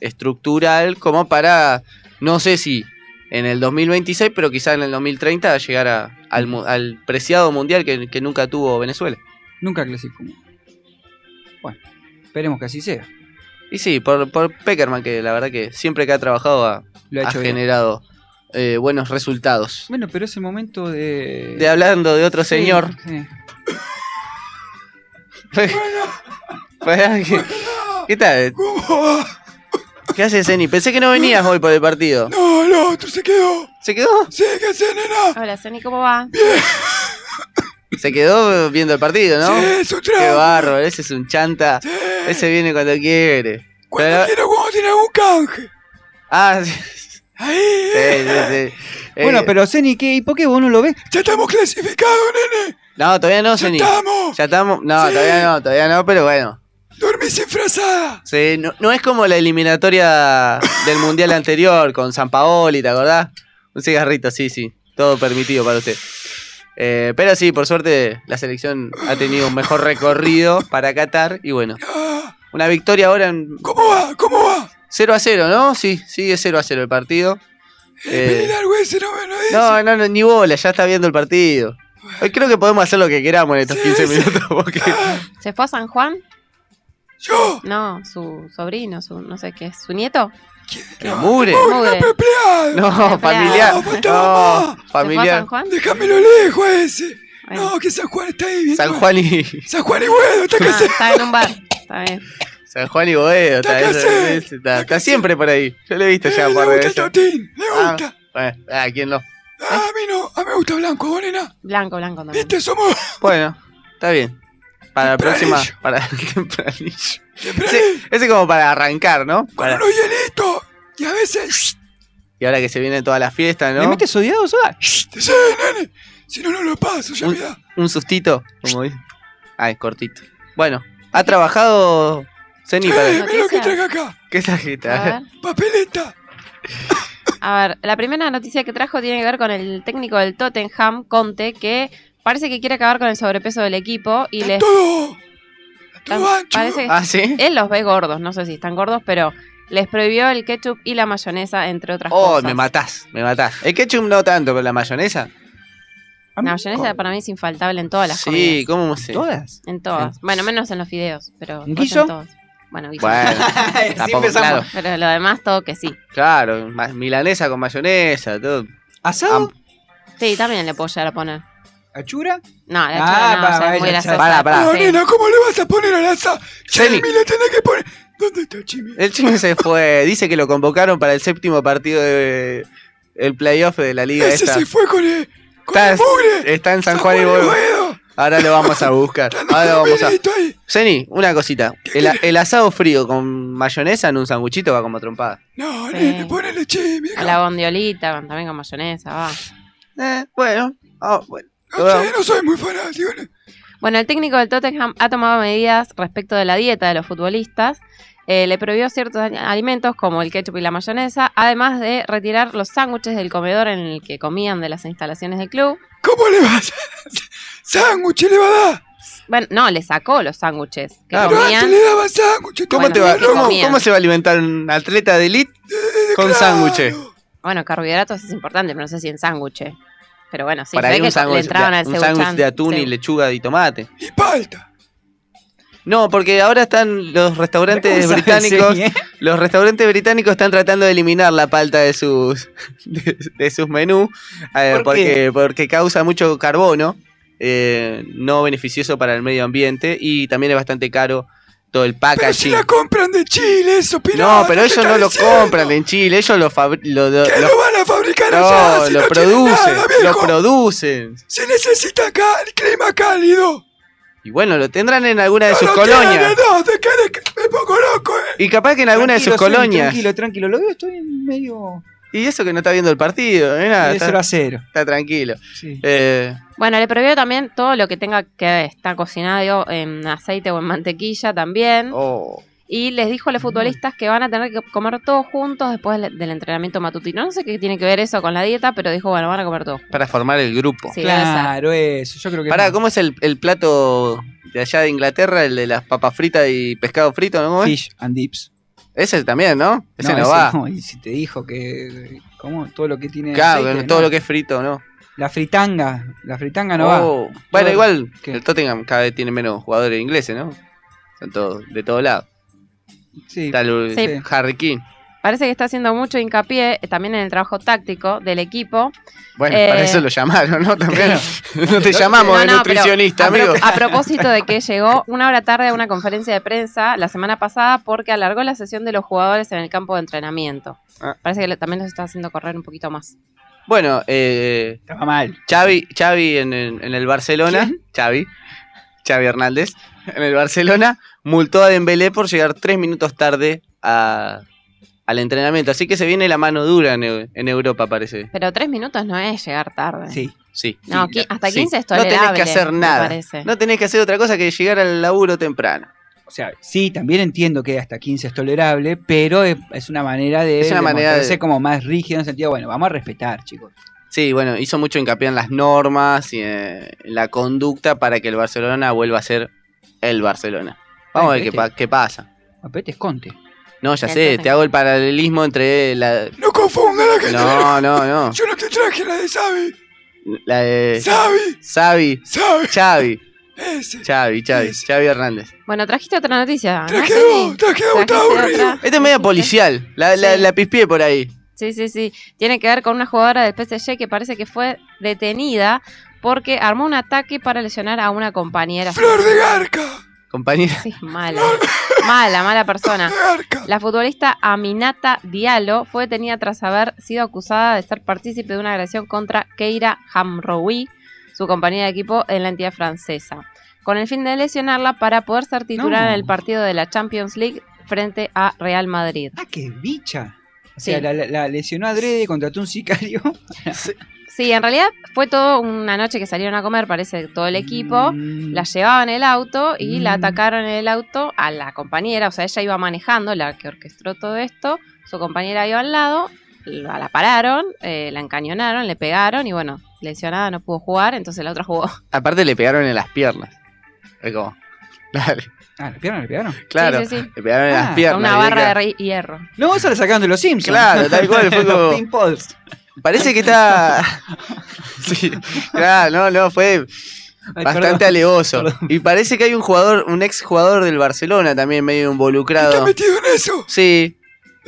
estructural como para, no sé si en el 2026, pero quizá en el 2030 llegar a- al, al preciado mundial que, que nunca tuvo Venezuela. Nunca clasificó. Bueno, esperemos que así sea. Y sí, por, por Peckerman, que la verdad que siempre que ha trabajado ha, Lo ha ha hecho bien. generado eh, buenos resultados. Bueno, pero ese momento de. De hablando de otro Sí, señor. sí. <laughs> ¿Qué, qué tal? ¿Qué haces, Zeni? Pensé que no venías hoy por el partido. No, el otro se quedó. ¿Se quedó? Sí, ¿qué hace, nena? Hola, Sony, ¿cómo va? Se quedó viendo el partido, ¿no? Sí, es un Qué bárbaro, ese es un chanta. Ese viene cuando quiere. Cuando Pero- quiera, cuando tiene algún canje. Ah, sí. Ahí. Sí, sí, sí. <laughs> Eh, Bueno, pero Zeni, ¿qué? ¿y por qué vos no lo ves? Ya estamos clasificados, nene. No, todavía no, Zeni. estamos. Ya estamos. No, Sí. todavía no, todavía no, pero bueno. Dormí sin frazada. Sí, no, no es como la eliminatoria del mundial anterior con San Paoli, ¿te acordás? Un cigarrito, sí, sí. Todo permitido para usted. Eh, pero sí, por suerte la selección ha tenido un mejor recorrido para Qatar y bueno. Una victoria ahora en. ¿Cómo va? ¿Cómo va? 0 a 0, ¿no? Sí, sigue 0 a 0 el partido. Eh, largo ese, no me lo dice. no, no, no, ni bola, ya está viendo el partido. Hoy creo que podemos hacer lo que queramos en estos 15 minutos. Porque... ¿Se fue a San Juan? ¿Yo? No, su sobrino, su no sé qué es, su nieto. ¿Qué? ¿Mugre? Mugre. No, familiar. No, pues, No, ¿Se familiar. Déjamelo lejos a ese. No, que San Juan está ahí bien. San Juan y. San Juan y Güedo, está Ah, casado. está en un bar. Está bien. San Juan y Boedo. Está, Está siempre por ahí. Yo lo he visto ya Eh, por le gusta el veces. le Ah, gusta. bueno, ah, ¿quién no? Ah, a mí no, a mí me gusta blanco, ¿vos, nena? Blanco, blanco también. Viste, somos... Bueno, está bien. Para la próxima. Para <laughs> tempranillo. Ese, ese como para arrancar, ¿no? Para- Unos hielitos. Y a veces... y ahora que se viene toda la fiesta, ¿no? ¿Le metes odiado, Soda? Sí, nene. Si no, no lo paso, ya un, mirá. un sustito, como dice. Ay, cortito. Bueno, ha trabajado Zeni para. mirá lo que traje acá. ¿Qué A tarjeta? ver. Papeleta. <laughs> A ver, la primera noticia que trajo tiene que ver con el técnico del Tottenham, Conte, que parece que quiere acabar con el sobrepeso del equipo y les Todo. Tan- Todo ancho. parece que Ah, ¿sí? él los ve gordos, no sé si están gordos, pero les prohibió el ketchup y la mayonesa, entre otras Oh, cosas. me matás, me matás. El ketchup no tanto, pero la mayonesa. La mayonesa para mí es infaltable en todas las Sí, comidas. ¿cómo se...? ¿Todas? En todas. Bueno, menos en los fideos, pero ¿Un después guiso? en todas. Bueno, guiso. Bueno, <laughs> tampoco, empezamos. claro. Pero lo demás todo que sí. Claro, milanesa con mayonesa, todo. ¿Asado? Sí, también le puedo llegar a poner. ¿Achura? No, la Ah, chura no, pa, ya pa, es muy ya, grasosa. Pará, pará. Sí. No, nena, ¿cómo le vas a poner al asado? Chimi le tenés que poner. ¿Dónde está Chimi? El Chimi se fue, dice que lo convocaron para el séptimo partido de el playoff de la liga Ese esta. se fue con el. Con Está, el mugre. está en San San Juan y Juan y Boedo. Ahora lo vamos a buscar. Ahora lo vamos a. Zeni, una cosita. El, el asado frío con mayonesa en un sanguchito va como trompada. No, Sí. nene, ponele Chimi. A la bondiolita, también con mayonesa, va. Eh, bueno. ah, bueno. No sé, no soy muy fanático. ¿no? Bueno, el técnico del Tottenham ha tomado medidas respecto de la dieta de los futbolistas. Eh, le prohibió ciertos alimentos como el ketchup y la mayonesa, además de retirar los sándwiches del comedor en el que comían de las instalaciones del club. ¿Cómo le vas a <laughs> sándwich le va a dar? Bueno, no, le sacó los sándwiches que comían. le. ¿Cómo, Bueno, te va, ¿de qué cómo, comían? cómo se va a alimentar un atleta de elite con sándwiches? Bueno, carbohidratos es importante, pero no sé si en sándwiches. Pero bueno, sí, Para ahí un sándwich de, un de atún y lechuga y tomate. Y palta. No, porque ahora están los restaurantes ¿Cómo sabe británicos. Eh? Los restaurantes británicos están tratando de eliminar la palta de sus <laughs> de, de sus menús eh, ¿Por porque porque causa mucho carbono, eh, no beneficioso para el medio ambiente y también es bastante caro todo el Pero si packaging. la compran de Chile, eso, pirata. No, pero ¿qué ellos no lo diciendo? compran en Chile, ellos lo lo, lo- ¿Qué lo- van a fabricar no, allá? Si lo no producen, nada, lo producen. Se necesita el clima cálido. Y bueno, lo tendrán en alguna de No sus lo colonias. tienen, no, te querés que me pongo loco, eh. Y capaz que en alguna de sus colonias. Tranquilo, tranquilo. Lo veo, estoy medio. Y eso que no está viendo el partido, mirá, de está, 0 a 0. está tranquilo. Sí. Eh, Bueno, le prohibió también todo lo que tenga que estar cocinado en aceite o en mantequilla también. oh. Y les dijo a los futbolistas que van a tener que comer todos juntos después del entrenamiento matutino. No sé qué tiene que ver eso con la dieta, pero dijo, bueno, van a comer todos. para formar el grupo. Sí. Claro, eso. Yo creo que. Pará, no. ¿cómo es el, el plato de allá de Inglaterra? El de las papas fritas y pescado frito, ¿no? Fish and dips. Ese también, ¿no? Ese no, ese va. no, Y si te dijo que. ¿Cómo? Todo lo que tiene. Claro, aceite, todo no. lo que es frito, ¿no? La fritanga. La fritanga no va. Oh, Bueno, Todo- igual ¿Qué? el Tottenham cada vez tiene menos jugadores ingleses, ¿no? Son todos de todos lados. Sí. El- Sí. Harry King. Parece que está haciendo mucho hincapié eh, también en el trabajo táctico del equipo. Bueno, Eh, para eso lo llamaron, ¿no? También. <laughs> no te No, llamamos de no, pero nutricionista, a, pro- amigo. a propósito de que <laughs> llegó una hora tarde a una conferencia de prensa la semana pasada porque alargó la sesión de los jugadores en el campo de entrenamiento. Ah. Parece que también los está haciendo correr un poquito más. Bueno, eh, Estaba mal. Xavi, Xavi en, el- en el Barcelona, Xavi, Xavi Hernández, en el Barcelona, multó a Dembélé por llegar tres minutos tarde a- al entrenamiento. Así que se viene la mano dura en, Eu- en Europa, parece. Pero tres minutos no es llegar tarde. Sí. Sí. No, sí, qui- hasta sí. 15 es No tenés tolerable, que hacer nada. No tenés que hacer otra cosa que llegar al laburo temprano. O sea, sí, también entiendo que hasta 15 es tolerable, pero es, es una manera de. Es una manera de- ser como más rígido en el sentido, bueno, vamos a respetar, chicos. Sí, bueno, hizo mucho hincapié en las normas y en la conducta para que el Barcelona vuelva a ser el Barcelona. Vamos a ver qué, pa- qué pasa. Apete es Conte. No, ya sé, te hago el paralelismo entre la... No confunda la gente. No, no, no. <laughs> Yo no te traje la de Sabi. La de... Sabi. Xavi. Sabi. Xavi. Ese. Xavi, Xavi. Ese. Xavi Hernández. Bueno, trajiste otra noticia. ¿no, Traje Ceni? vos, traje vos, estaba ¿Trajiste aburrido. otra? Esta es media policial. La, la, Sí. la pispié por ahí. Sí, sí, sí. Tiene que ver con una jugadora del PSG que parece que fue detenida porque armó un ataque para lesionar a una compañera. Flor de Garca. Compañera. Sí, <laughs> mala. Mala, mala persona. <laughs> La futbolista Aminata Diallo fue detenida tras haber sido acusada de ser partícipe de una agresión contra Keira Hamroui, su compañera de equipo en la entidad francesa, con el fin de lesionarla para poder ser titular No. en el partido de la Champions League frente a Real Madrid. Ah, qué bicha. O sea, Sí. la, la- la lesionó adrede, contrató un sicario. <laughs> Sí, en realidad fue todo una noche que salieron a comer, parece todo el equipo. Mm, La llevaban en el auto y la Mm. atacaron en el auto a la compañera. O sea, ella iba manejando, la que orquestó todo esto. Su compañera iba al lado, la, la pararon, eh, la encañonaron, le pegaron y bueno, lesionada no pudo jugar, entonces la otra jugó. <laughs> Aparte le pegaron en las piernas. Es como... <laughs> Dale. Ah, ¿le pegaron? ¿Le pegaron? <laughs> Claro. sí, sí. Le pegaron en Ah, las Con piernas. una barra de hierro. No, eso le sacaron de los Simpsons. Claro, tal cual, fue como- Los. Parece que está... <laughs> Sí, claro, no, no, fue Ay, bastante perdón. alevoso. Y parece que hay un jugador, un ex jugador del Barcelona también medio involucrado. ¿Está metido en eso? Sí.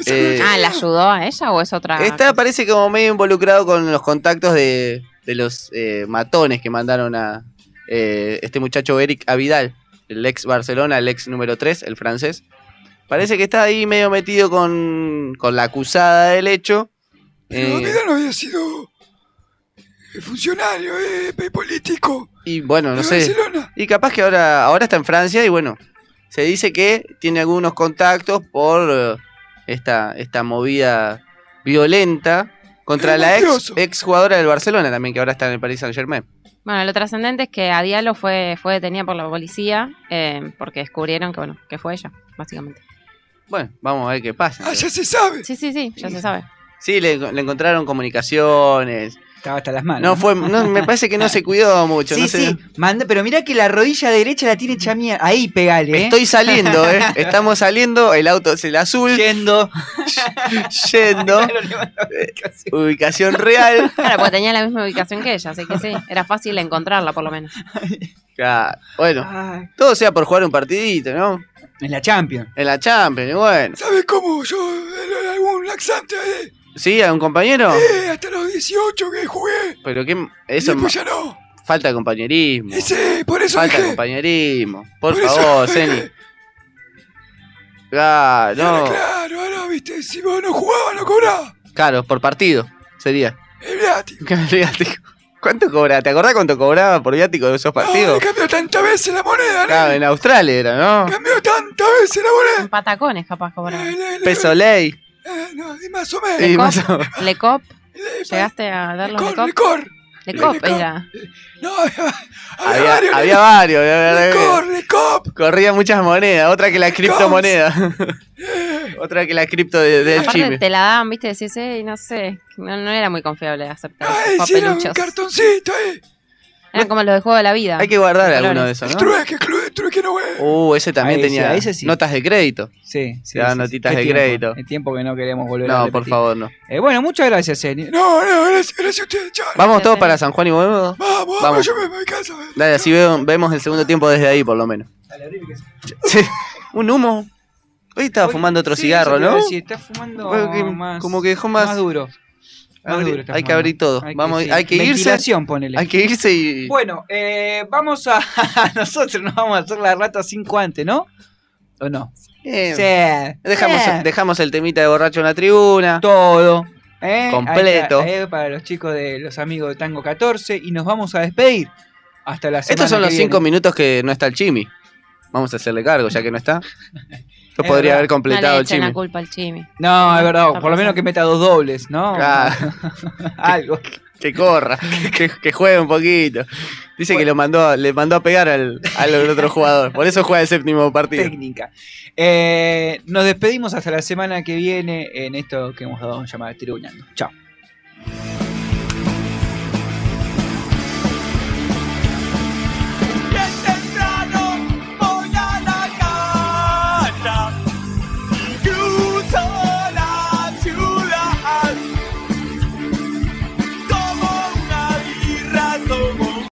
Eh, ah, ¿la ayudó a ella o es otra? Está, parece como medio involucrado con los contactos de, de los eh, matones que mandaron a eh, este muchacho Eric Avidal, el ex Barcelona, el ex número 3, el francés. Parece que está ahí medio metido con, con la acusada del hecho. Pero Eh, no había sido funcionario, eh, político. y bueno, no sé. Barcelona. Y capaz que ahora, ahora está en Francia y bueno, se dice que tiene algunos contactos por eh, esta, esta movida violenta contra Es la ex, ex jugadora del Barcelona también, que ahora está en el Paris Saint Germain. Bueno, lo trascendente es que a Diallo fue, fue detenida por la policía eh, porque descubrieron que, bueno, que fue ella, básicamente. Bueno, vamos a ver qué pasa. Ah, ya se sabe. Sí, sí, sí, ya se sabe. Sí, le, le encontraron comunicaciones. Estaba hasta las manos. No, fue, no, me parece que no se cuidó mucho. <laughs> Sí, no sé. sí, manda, pero mira que la rodilla derecha la tiene hecha mierda. Ahí pegale, ¿eh? Estoy saliendo, ¿eh? <laughs> Estamos saliendo, el auto es el azul. Yendo. <laughs> Yendo. Eh, Ubicación real. Claro, porque tenía la misma ubicación que ella, así que sí, era fácil encontrarla por lo menos. Claro, Bueno, todo sea por jugar un partidito, ¿no? En la Champions. En la Champions, y bueno. ¿Sabes cómo? Yo, algún laxante, eh, ¿Sí? ¿A un compañero? eh, hasta los 18 que jugué. Pero qué. Y Eso después ya no. Falta de compañerismo. Ese, por eso Falta de dejé. compañerismo. Por, favor. <laughs> Ceni. Claro, no. Claro, ahora, viste, si vos no jugabas, no cobrabas. Claro, por partido sería. El viático. <laughs> El viático. ¿Cuánto cobraba? ¿Te acordás cuánto cobraba por viático de esos No, partidos? le cambió tantas veces la moneda, Claro, ¿no? en Australia era, ¿no? Cambió tantas veces la moneda. En patacones capaz cobraba. Peso ley. Eh, no, y más o menos. Y más o- Lecop, <laughs> ¿llegaste a dar los Lecop? Lecor. Lecop Lecop. era. No, había, Había, varios. había varios. había- Lecor, Lecop. Corría muchas monedas. Otra que la criptomoneda. <laughs> Otra que la cripto de- del Aparte chime. te la daban, viste, decís, eh, no sé, no, no era muy confiable aceptar Ay, esos si era un papeluchos. cartoncito, eh. Eran como los de juego de la vida. Hay que guardar de alguno de esos, ¿no? Trueque, trueque no. Uh, ese también Ahí sí, tenía ahí ese sí. notas de crédito. Sí, sí. Te sí, sí. notitas de tiempo, crédito. El tiempo que no queremos volver a No, por favor, no. Eh, bueno, muchas gracias, Eni. No, no, gracias, gracias a ustedes, chao. ¿Vamos todos para San Juan y volvemos? Vamos, vamos, Vamos. yo me voy a casa. eh. Dale, así veo- vemos el segundo tiempo desde ahí, por lo menos. Sí, un humo. Hoy estaba fumando otro Sí, cigarro, ¿no? decir, está fumando Bueno, que- más, como que dejó más- más duro. Hay que abrir todo. Hay que- Vamos, sí. hay que irse. Ponele. Hay que irse y. Bueno, eh, vamos a. <laughs> Nosotros nos vamos a hacer la rata cinco antes, ¿no? ¿O no? Eh, Sí. Dejamos, Eh. dejamos el temita de borracho en la tribuna. Todo. ¿eh? Completo. Eh, para los chicos de los amigos de Tango 14. Y nos vamos a despedir. Hasta la semana Estos son que los viene. cinco minutos que no está el Chimi. Vamos a hacerle cargo, ya que no está. <laughs> Yo Es podría verdad. haber No completado le el la Chimi. culpa al Chimi. No, es verdad. Está Por lo menos que meta dos dobles, ¿no? Claro. <laughs> Algo. Que corra, que, que juegue un poquito. Dice que lo mandó, le mandó a pegar al, al otro jugador. Por eso juega el séptimo partido. Técnica. Eh, nos despedimos hasta la semana que viene en esto que hemos dado a llamar Tribuñando. Chao.